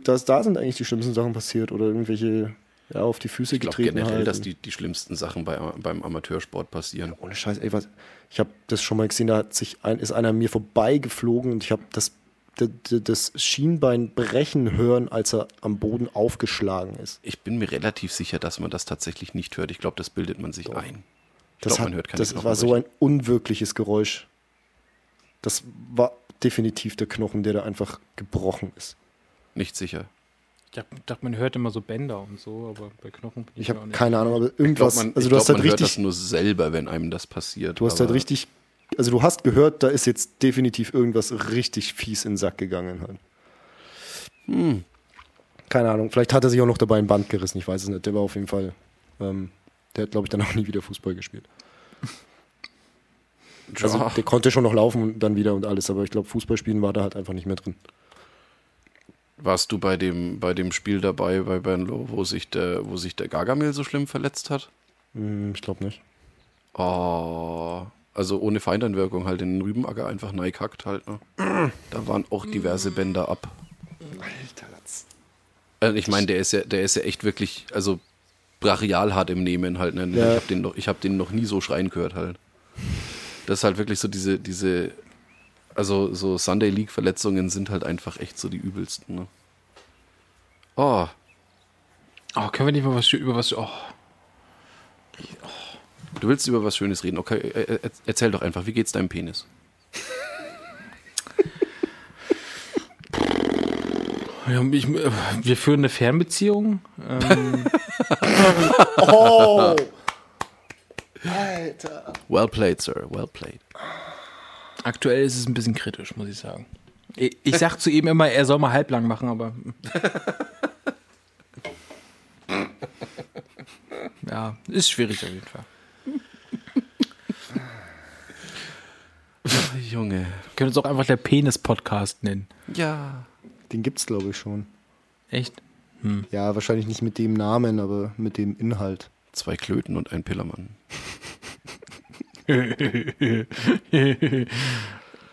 Das, da sind eigentlich die schlimmsten Sachen passiert oder irgendwelche, ja, auf die Füße Ich glaube getreten generell, halt. dass die, die schlimmsten Sachen bei, beim Amateursport passieren. Ohne Scheiß, ey, was, ich habe das schon mal gesehen, da hat sich ein, ist einer an mir vorbeigeflogen und ich habe das d- d- das Schienbein brechen hören, als er am Boden aufgeschlagen ist. Ich bin mir relativ sicher, dass man das tatsächlich nicht hört. Ich glaube, das bildet man sich ein. Ich Das, glaube, hat, man hört keine das war so ein unwirkliches Geräusch. Das war definitiv der Knochen, der da einfach gebrochen ist. Nicht sicher. Ich dachte, man hört immer so Bänder und so, aber bei Knochen bin Ich auch habe keine Ahnung, aber Ich irgendwas. man, also ich du glaub, hast halt man hört das richtig, nur selber, wenn einem das passiert. du hast halt richtig, also du hast gehört, da ist jetzt definitiv irgendwas richtig fies in den Sack gegangen halt. Hm. Keine Ahnung, vielleicht hat er sich auch noch dabei ein Band gerissen, ich weiß es nicht. Der war auf jeden Fall, ähm, der hat glaube ich dann auch nie wieder Fußball gespielt. Also Ja. der konnte schon noch laufen und dann wieder und alles, aber ich glaube Fußballspielen war da halt einfach nicht mehr drin. Warst du bei dem, bei dem Spiel dabei bei Bernlo, wo sich der, wo sich der Gargamel so schlimm verletzt hat? Hm, ich glaube nicht. Oh, also ohne Feindeinwirkung halt in den Rübenacker einfach neikackt halt. Ne? Da waren auch diverse Bänder ab. Alter, das Also ich meine, der ist ja, der ist ja echt wirklich, also brachial hart im Nehmen halt. Ne? Ja. Ich habe den, noch- ich hab den noch nie so schreien gehört halt. Das ist halt wirklich so diese, diese, also so Sunday League Verletzungen sind halt einfach echt so die übelsten. Ne? Oh, Oh, können wir nicht mal was über was. Oh. du willst über was Schönes reden. Okay, äh, äh, erzähl doch einfach, wie geht's deinem Penis? Ja, ich, äh, wir führen eine Fernbeziehung. Ähm, Oh! Alter. Well played, Sir, well played. aktuell ist es ein bisschen kritisch, muss ich sagen. Ich, ich sag zu ihm immer, er soll mal halblang machen, aber. ja, ist schwierig auf jeden Fall. Junge. Wir können uns auch einfach der Penis-Podcast nennen. Ja. Den gibt's glaube ich schon. Echt? Ja, wahrscheinlich nicht mit dem Namen, aber mit dem Inhalt. Zwei Klöten und ein Pillermann.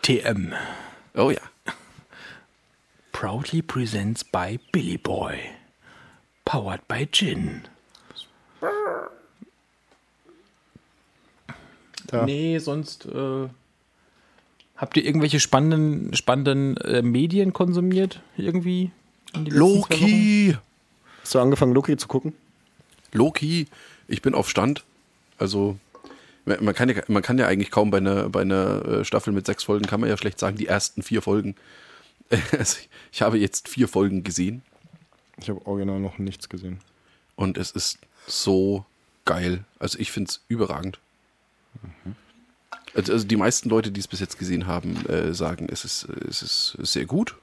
TM. Oh ja. Proudly presents by Billy Boy. Powered by Gin. Ja. Nee, sonst äh, habt ihr irgendwelche spannenden, spannenden äh, Medien konsumiert? Irgendwie? Loki! Hast du angefangen, Loki zu gucken? Loki, ich bin auf Stand. Also, man kann ja, man kann ja eigentlich kaum bei einer, bei einer äh, Staffel mit sechs Folgen, kann man ja schlecht sagen, die ersten vier Folgen. Also, ich, habe jetzt vier Folgen gesehen Ich habe original noch nichts gesehen. und es ist so geil. Also, ich finde es überragend. Also, also, die meisten Leute, die es bis jetzt gesehen haben, äh, sagen, es ist, es ist sehr gut.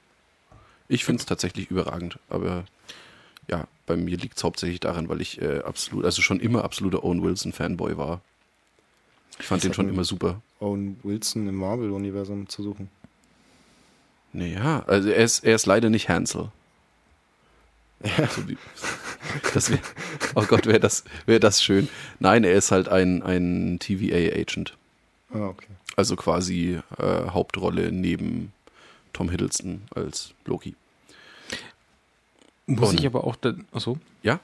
Ich finde es tatsächlich überragend, aber ja, bei mir liegt es hauptsächlich daran, weil ich äh, absolut, also schon immer absoluter Owen Wilson-Fanboy war. Ich fand Was den schon immer super. Owen Wilson im Marvel-Universum zu suchen. Naja, also er ist, er ist leider nicht Hansel. So wie, das wär, oh Gott, wäre das, wär das schön. Nein, er ist halt ein, ein TVA-Agent. Ah, okay. Also quasi äh, Hauptrolle neben Tom Hiddleston als Loki. Muss ich aber auch. Da, achso. Ja?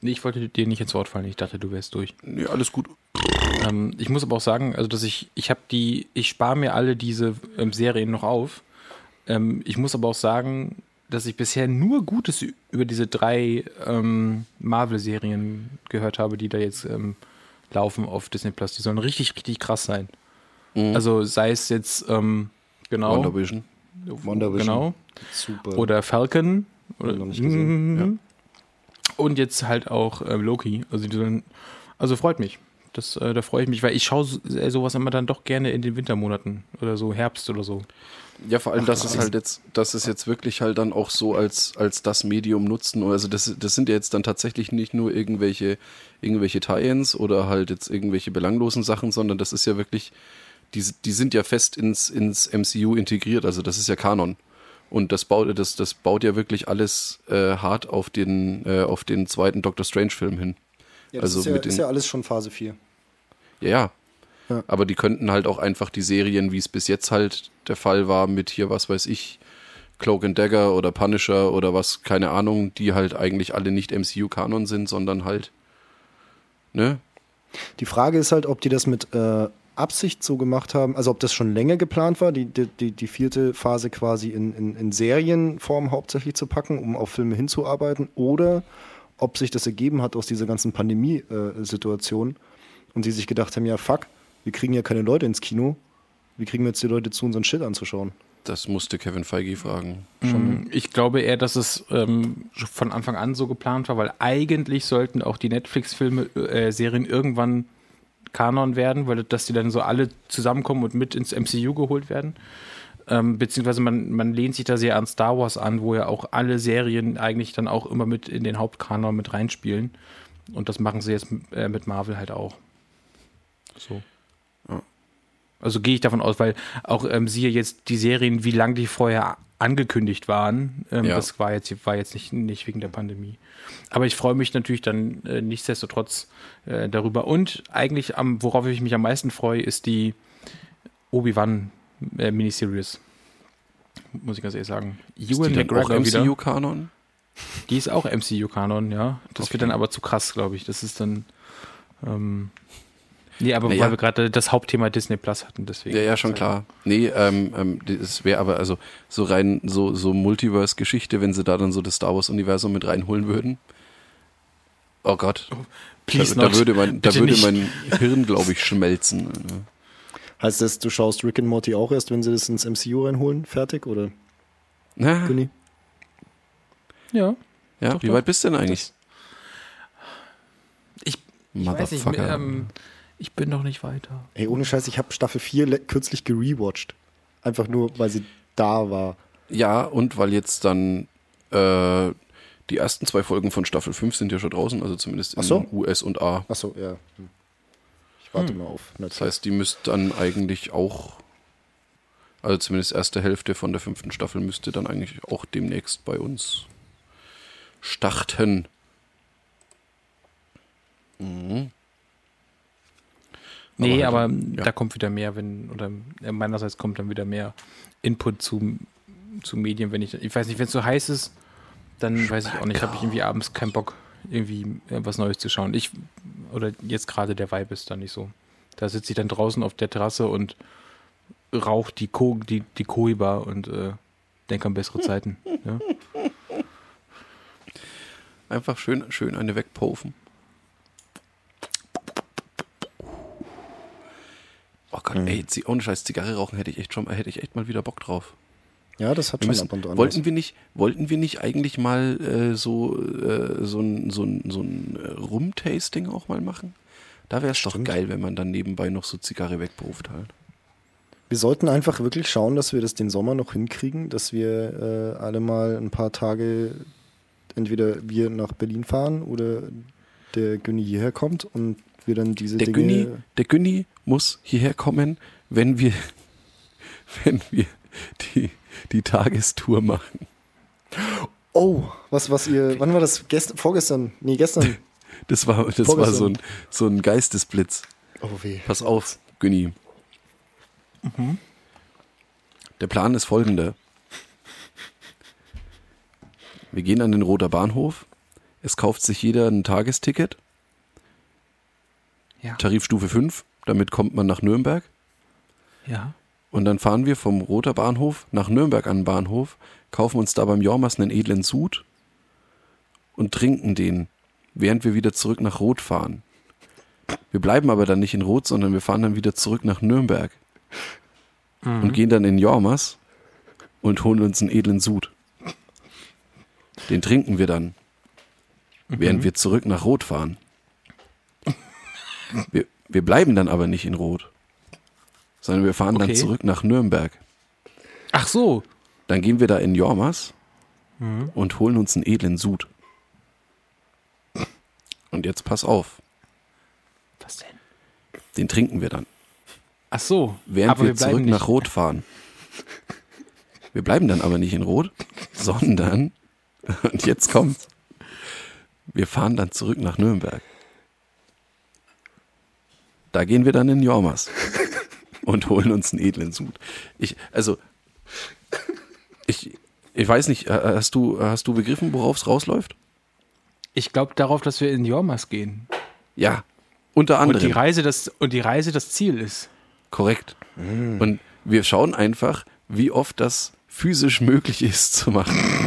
Nee, ich wollte dir nicht ins Wort fallen. Ich dachte, du wärst durch. Nee, alles gut. Ähm, ich muss aber auch sagen, also dass ich, ich habe die, ich spare mir alle diese ähm, Serien noch auf. Ähm, ich muss aber auch sagen, dass ich bisher nur Gutes über diese drei ähm, Marvel-Serien gehört habe, die da jetzt ähm, laufen auf Disney Plus. Die sollen richtig, richtig krass sein. Mhm. Also sei es jetzt ähm, genau, Wonder Vision. WandaVision. genau, Super. oder Falcon oder noch nicht gesehen. Mhm. und jetzt halt auch ähm, Loki. Also sollen, also freut mich. Das, äh, da freue ich mich, weil ich schaue so, äh, sowas immer dann doch gerne in den Wintermonaten oder so Herbst oder so. Ja, vor allem, Ach, dass das es ist- halt jetzt, dass es jetzt wirklich halt dann auch so als, als das Medium nutzen. Also das, das sind ja jetzt dann tatsächlich nicht nur irgendwelche, irgendwelche Tie-Ins oder halt jetzt irgendwelche belanglosen Sachen, sondern das ist ja wirklich, die, die sind ja fest ins, ins MCU integriert, also das ist ja Kanon. Und das baut, das, das baut ja wirklich alles äh, hart auf den, äh, auf den zweiten Doctor Strange-Film hin. ja, das also ist, ja, mit den- ist ja alles schon Phase 4. Ja, ja. Ja. Aber die könnten halt auch einfach die Serien, wie es bis jetzt halt der Fall war, mit hier, was weiß ich, Cloak and Dagger oder Punisher oder was, keine Ahnung, die halt eigentlich alle nicht MCU-Kanon sind, sondern halt, ne? Die Frage ist halt, ob die das mit äh, Absicht so gemacht haben, also ob das schon länger geplant war, die, die, die vierte Phase quasi in, in, in Serienform hauptsächlich zu packen, um auf Filme hinzuarbeiten, oder ob sich das ergeben hat aus dieser ganzen Pandemie-Situation und sie sich gedacht haben, ja fuck, wir kriegen ja keine Leute ins Kino, wie kriegen wir jetzt die Leute zu, unseren Shit anzuschauen? Das musste Kevin Feige fragen. Mm, Ich glaube eher, dass es ähm, von Anfang an so geplant war, weil eigentlich sollten auch die Netflix-Filme, äh, Serien irgendwann Kanon werden, weil dass die dann so alle zusammenkommen und mit ins MCU geholt werden. Ähm, beziehungsweise man, man lehnt sich da sehr an Star Wars an, wo ja auch alle Serien eigentlich dann auch immer mit in den Hauptkanon mit reinspielen. Und das machen sie jetzt äh, mit Marvel halt auch. So. Also gehe ich davon aus, weil auch ähm, siehe jetzt die Serien, wie lange die vorher angekündigt waren. Ähm, Ja. Das war jetzt, war jetzt nicht, nicht wegen der Pandemie. Aber ich freue mich natürlich dann äh, nichtsdestotrotz äh, darüber. Und eigentlich, am, worauf ich mich am meisten freue, ist die Obi-Wan äh, Miniseries. Muss ich ganz ehrlich sagen. Ist Ewan die dann auch McGregor wieder. MCU-Kanon? Die ist auch MCU-Kanon, ja. Das Okay. wird dann aber zu krass, glaube ich. Das ist dann. Ähm, nee, aber Naja. weil wir gerade das Hauptthema Disney Plus hatten, deswegen. Ja, ja, schon klar. Nee, ähm, ähm, es wäre aber also so rein so, so Multiverse-Geschichte, wenn sie da dann so das Star Wars-Universum mit reinholen würden. Oh Gott. Please da, da not. würde mein, da würde mein Hirn, glaube ich, schmelzen. Heißt das, du schaust Rick and Morty auch erst, wenn sie das ins MCU reinholen? Fertig? Oder Na, Günni? Ja. ja, Doch, wie doch. weit bist du denn eigentlich? Ich, ich weiß nicht, Motherfucker. ähm, ich bin noch nicht weiter. Ey, ohne Scheiß, ich habe Staffel 4 le- kürzlich gerewatcht. Einfach nur, weil sie da war. Ja, und weil jetzt dann äh, die ersten zwei Folgen von Staffel 5 sind ja schon draußen, also zumindest in so. US und A. Achso, ja. Hm. Ich warte Hm. mal auf. Das heißt, die müsste dann eigentlich auch, also zumindest erste Hälfte von der fünften Staffel müsste dann eigentlich auch demnächst bei uns starten. Mhm. Nee, Aber aber, halt, ja. da kommt wieder mehr, wenn, oder äh, meinerseits kommt dann wieder mehr Input zu, zu Medien, wenn ich, ich weiß nicht, wenn es so heiß ist, dann weiß ich auch nicht, habe ich irgendwie abends keinen Bock, irgendwie äh, was Neues zu schauen. Ich, oder jetzt gerade der Vibe ist da nicht so. Da sitze ich dann draußen auf der Terrasse und rauche die, Ko die, die Koiba und äh, denke an bessere Zeiten. Ja? Einfach schön, schön eine wegpofen. Gott, Mhm. ey, ohne Scheiß Zigarre rauchen hätte ich echt schon, hätte ich echt mal wieder Bock drauf. Ja, das hat Wir schon müssen, ab und an. wollten wir nicht, wollten wir nicht eigentlich mal äh, so äh, so ein so ein so ein äh, Rum-Tasting auch mal machen? Da wäre es doch geil, wenn man dann nebenbei noch so Zigarre wegproft halt. Wir sollten einfach wirklich schauen, dass wir das den Sommer noch hinkriegen, dass wir äh, alle mal ein paar Tage entweder wir nach Berlin fahren oder der Günni hierher kommt und wir dann diese Der Dinge. Günni, der Günni muss hierher kommen, wenn wir wenn wir die die Tagestour machen. Oh, was, was ihr, wann war das? Gest, vorgestern? Nee, gestern. Das war das war so ein so ein Geistesblitz. Oh weh. Pass auf, Günni. Der Plan ist folgender. Wir gehen an den Roter Bahnhof. Es kauft sich jeder ein Tagesticket, Ja. Tarifstufe 5. Damit kommt man nach Nürnberg. ja. Und dann fahren wir vom Roter Bahnhof nach Nürnberg an den Bahnhof, kaufen uns da beim Jormas einen edlen Sud und trinken den, während wir wieder zurück nach Rot fahren. Wir bleiben aber dann nicht in Rot, sondern wir fahren dann wieder zurück nach Nürnberg und gehen dann in Jormas und holen uns einen edlen Sud. Den trinken wir dann, während wir zurück nach Rot fahren. Wir, wir bleiben dann aber nicht in Rot, sondern wir fahren dann Okay. zurück nach Nürnberg. Ach so. Dann gehen wir da in Jormas und holen uns einen edlen Sud. Und jetzt pass auf, Was denn? den trinken wir dann, Ach so. während wir, bleiben zurück nach Rot fahren. Wir bleiben dann aber nicht in Rot, sondern, und jetzt kommt's, wir fahren dann zurück nach Nürnberg. Da gehen wir dann in Jormas und holen uns einen edlen Sud. Ich, also, ich, ich weiß nicht, hast du, hast du begriffen, worauf es rausläuft? Ich glaube darauf, dass wir in Jormas gehen. Ja, unter Und die anderem. Reise das, und die Reise das Ziel ist. Korrekt. Und wir schauen einfach, wie oft das physisch möglich ist zu machen.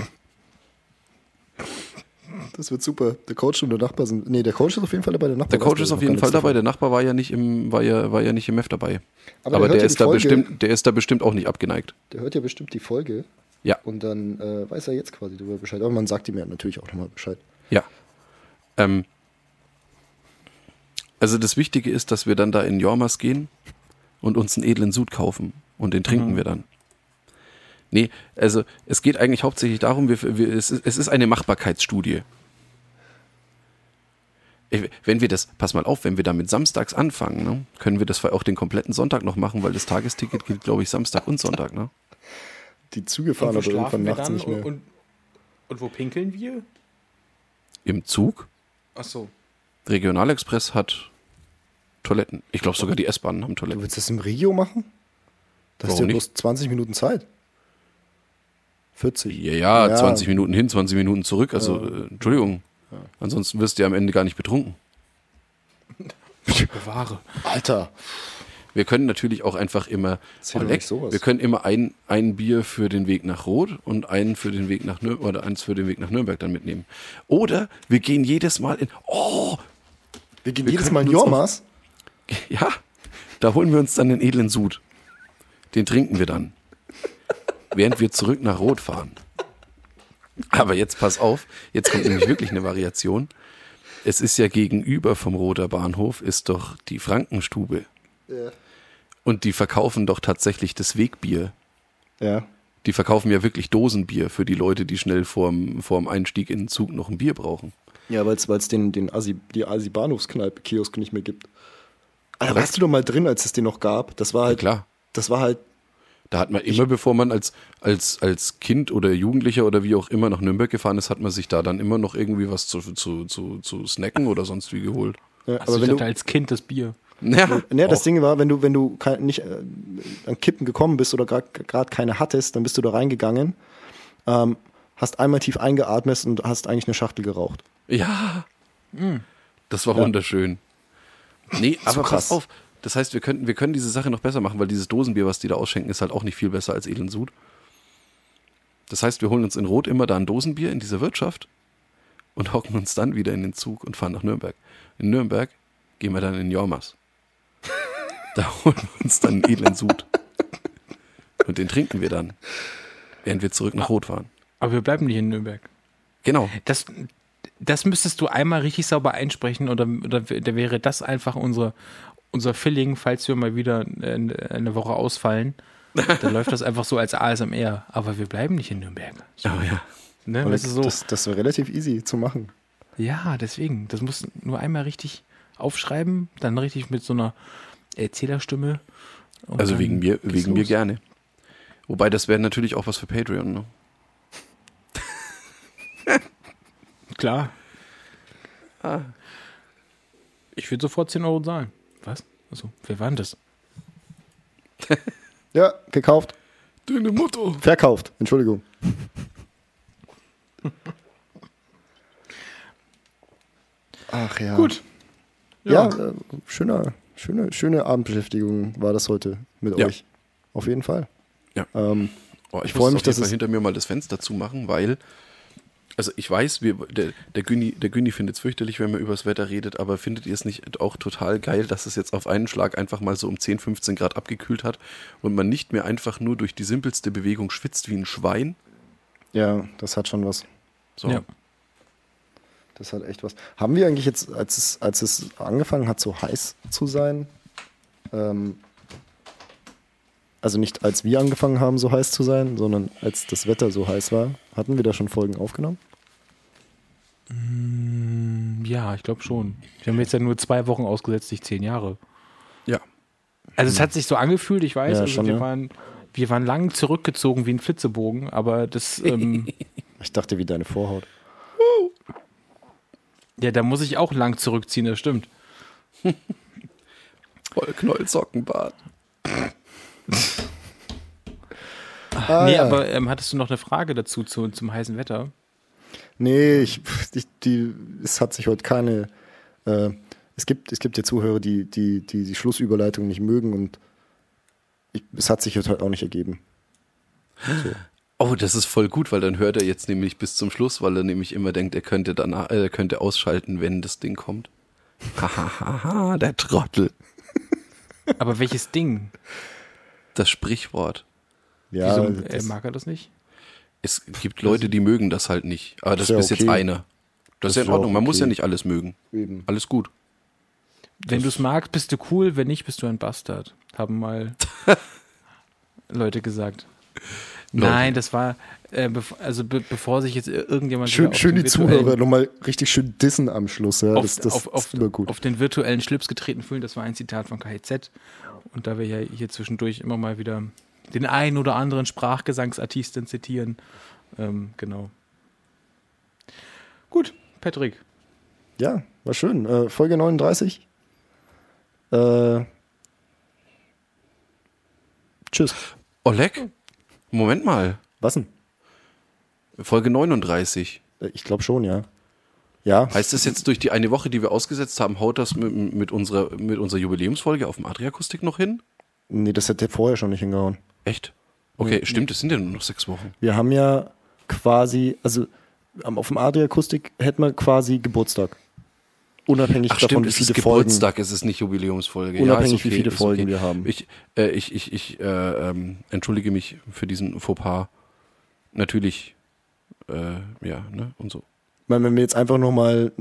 Das wird super. Der Coach und der Nachbar sind. Nee, der Coach ist auf jeden Fall dabei. Der Nachbar Der Coach ist auf jeden Fall dabei. Der Nachbar war ja nicht im, war ja, war ja nicht im MEF dabei. Aber Aber, der der, ja ist die da Folge. bestimmt, der ist da bestimmt auch nicht abgeneigt. Der hört ja bestimmt die Folge Ja, und dann äh, weiß er jetzt quasi darüber Bescheid. Aber man sagt ihm ja natürlich auch nochmal Bescheid. ja. Ähm, also das Wichtige ist, dass wir dann da in Jormas gehen und uns einen edlen Sud kaufen und den trinken wir dann. Nee, also es geht eigentlich hauptsächlich darum, wir, wir, es, ist, es ist eine Machbarkeitsstudie. Ich- Wenn wir das, pass mal auf, wenn wir damit samstags anfangen, ne, können wir das auch den kompletten Sonntag noch machen, weil das Tagesticket gilt, glaube ich, Samstag und Sonntag. Ne? Die Züge fahren aber irgendwann schlafen wir nachts dann nicht mehr. und, und, und wo pinkeln wir? Im Zug, Ach so. Regionalexpress hat Toiletten. Ich glaube sogar die S-Bahnen haben du Toiletten. willst das im Regio machen? Da hast du Warum ja nicht? bloß 20 Minuten Zeit. 40. Ja, ja, Ja. 20 Minuten hin, 20 Minuten zurück. Also, äh, Entschuldigung. Ansonsten wirst du ja am Ende gar nicht betrunken. Bewahre. Alter. Wir können natürlich auch einfach immer, leck, wir können immer ein, ein Bier für den Weg nach Rot und einen für den Weg nach Nürnberg oder eins für den Weg nach Nürnberg dann mitnehmen. Oder wir gehen jedes Mal in, oh, Wir gehen Wir jedes Mal in Jormas. ja, da holen wir uns dann den edlen Sud. Den trinken wir dann. während wir zurück nach Rot fahren. Aber jetzt pass auf, jetzt kommt nämlich wirklich eine Variation. Es ist ja gegenüber vom Roter Bahnhof ist doch die Frankenstube. Ja. Und die verkaufen doch tatsächlich das Wegbier. Ja. Die verkaufen ja wirklich Dosenbier für die Leute, die schnell vorm, vorm Einstieg in den Zug noch ein Bier brauchen. Ja, weil es den, den Asi, die Asi-Bahnhofskneipe-Kiosk nicht mehr gibt. Alter, warst du doch mal drin, als es den noch gab? Das war halt, klar. das war halt, Da hat man immer, bevor man als, als, als Kind oder Jugendlicher oder wie auch immer nach Nürnberg gefahren ist, hat man sich da dann immer noch irgendwie was zu, zu, zu, zu snacken oder sonst wie geholt. ja, Also aber ich wenn du, als Kind das Bier. Ja, Ne, das auch. Ding war, wenn du, wenn du nicht äh, an Kippen gekommen bist oder gerade keine hattest, dann bist du da reingegangen, ähm, hast einmal tief eingeatmet und hast eigentlich eine Schachtel geraucht. Ja. Hm. Das war wunderschön. Nee, aber krass. pass auf. Das heißt, wir könnten, wir können diese Sache noch besser machen, weil dieses Dosenbier, was die da ausschenken, ist halt auch nicht viel besser als Edlen Sud. Das heißt, wir holen uns in Rot immer da ein Dosenbier in dieser Wirtschaft und hocken uns dann wieder in den Zug und fahren nach Nürnberg. In Nürnberg gehen wir dann in Jormas. Da holen wir uns dann einen edlen Sud. Und den trinken wir dann, während wir zurück nach Rot fahren. Aber wir bleiben nicht in Nürnberg. Genau. Das, das müsstest du einmal richtig sauber einsprechen oder, oder wäre das einfach unsere, unser Filling, falls wir mal wieder eine, eine Woche ausfallen. Dann läuft das einfach so als ASMR. Aber wir bleiben nicht in Nürnberg. So, Oh ja. ne? Du, so. Das, das war relativ easy zu machen. Ja, deswegen. Das muss nur einmal richtig aufschreiben, dann richtig mit so einer Erzählerstimme. Also wegen mir, wegen mir gerne. Wobei das wäre natürlich auch was für Patreon, ne? Klar. Ich würde sofort 10 Euro zahlen. Was? Also, wer war denn das? Ja, gekauft. Deine Mutter. Verkauft, Entschuldigung. Ach ja. Gut. Ja, äh, schöner, schöne, schöne Abendbeschäftigung war das heute mit Ja. euch. Auf jeden Fall. Ja. Ähm, Oh, ich Ich freu muss mich, dass es- hinter mir mal das Fenster zumachen, weil, also ich weiß, wir, der, der Günni, der Günni findet es fürchterlich, wenn man über das Wetter redet, aber findet ihr es nicht auch total geil, dass es jetzt auf einen Schlag einfach mal so um 10, 15 Grad abgekühlt hat und man nicht mehr einfach nur durch die simpelste Bewegung schwitzt wie ein Schwein? ja, das hat schon was. So. Ja. Das hat echt was. Haben wir eigentlich jetzt, als es, als es angefangen hat, so heiß zu sein, ähm, also nicht als wir angefangen haben, so heiß zu sein, sondern als das Wetter so heiß war, hatten wir da schon Folgen aufgenommen? Ja, ich glaube schon. Wir haben jetzt ja nur zwei Wochen ausgesetzt, nicht zehn Jahre. Ja. Also es hat sich so angefühlt, ich weiß, Ja, also schon, wir, ja. waren, wir waren lang zurückgezogen wie ein Flitzebogen, aber das, ähm, Ich dachte, wie deine Vorhaut. ja, da muss ich auch lang zurückziehen, das stimmt. Voll Knollsockenbart. Ah, nee, ja. aber ähm, hattest du noch eine Frage dazu zu, zum heißen Wetter? Nee, ich, ich, die, es hat sich heute keine. Äh, es, gibt, es gibt ja Zuhörer, die die, die die Schlussüberleitung nicht mögen und ich, es hat sich jetzt halt auch nicht ergeben. So. Oh, das ist voll gut, weil dann hört er jetzt nämlich bis zum Schluss, weil er nämlich immer denkt, er könnte danach, äh, könnte ausschalten, wenn das Ding kommt. Hahaha, der Trottel. Aber welches Ding? Das Sprichwort. Ja, Wieso äh, mag er das nicht? Es gibt Leute, die mögen das halt nicht. Aber das Ist ja ist jetzt okay. einer. Das, ist ja in Ordnung. Man auch muss ja okay. nicht alles mögen. eben. Alles gut. Wenn du es magst, bist du cool, wenn nicht, bist du ein Bastard. Haben mal Leute gesagt. Leute. Nein, das war, äh, bev also be bevor sich jetzt irgendjemand Schön, schön die Zuhörer nochmal richtig schön dissen am Schluss. Ja, auf, das das auf, auf, ist immer gut. auf den virtuellen Schlips getreten fühlen, das war ein Zitat von KIZ. Und da wir ja hier zwischendurch immer mal wieder den einen oder anderen Sprachgesangsartisten zitieren, ähm, genau. Gut, Patrick. Ja, war schön. Äh, Folge 39. Äh, tschüss. Oleg? Moment mal. Was denn? Folge 39. Äh, Ich glaube schon, ja. Ja, Heißt das jetzt durch die eine Woche, die wir ausgesetzt haben, haut das mit, mit, unserer, mit unserer Jubiläumsfolge auf dem Adriakustik noch hin? nee, das hätte vorher schon nicht hingehauen. Echt? Okay, stimmt, es sind ja nur noch sechs Wochen. Wir haben ja quasi, also auf dem Adria-Akustik hätten wir quasi Geburtstag. Unabhängig Ach davon, stimmt, wie es ist viele Folgen. Geburtstag, es ist nicht Jubiläumsfolge. Unabhängig, ja, ist wie viele Folgen wir haben. Ich, äh, ich, ich, ich äh, ähm, entschuldige mich für diesen Fauxpas. Natürlich, äh, ja, ne, und so. Ich meine, wenn wir jetzt einfach nochmal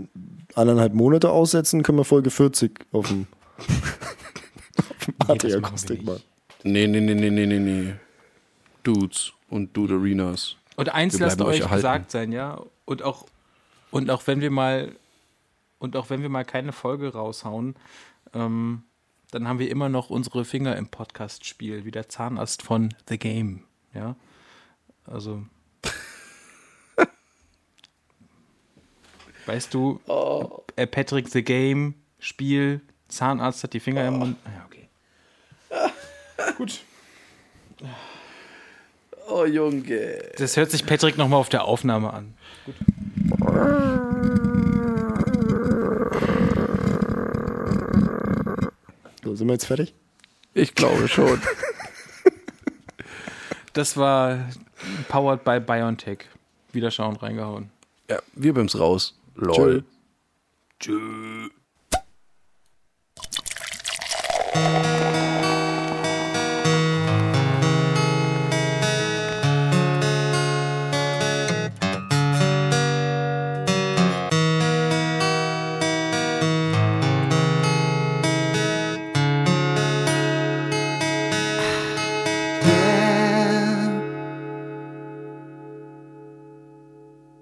anderthalb Monate aussetzen, können wir Folge 40 auf dem, auf dem Adria-Akustik nicht. machen. Nee, nee, nee, nee, nee, nee, nee. Dudes und Dude Arenas. Und eins lasst euch erhalten. gesagt sein, ja. Und auch, und auch wenn wir mal, und auch wenn wir mal keine Folge raushauen, ähm, dann haben wir immer noch unsere Finger im Podcast-Spiel, wie der Zahnarzt von The Game, ja. Also. weißt du, äh, Patrick The Game, Spiel, Zahnarzt hat die Finger im Mund. Ja, okay. Gut. Oh Junge. Das hört sich Patrick nochmal auf der Aufnahme an. Gut. So, sind wir jetzt fertig? Ich glaube schon. das war powered by Biontech. Wiederschauen, reingehauen. Ja, wir bim's raus. Lol. Tschö. Tschö.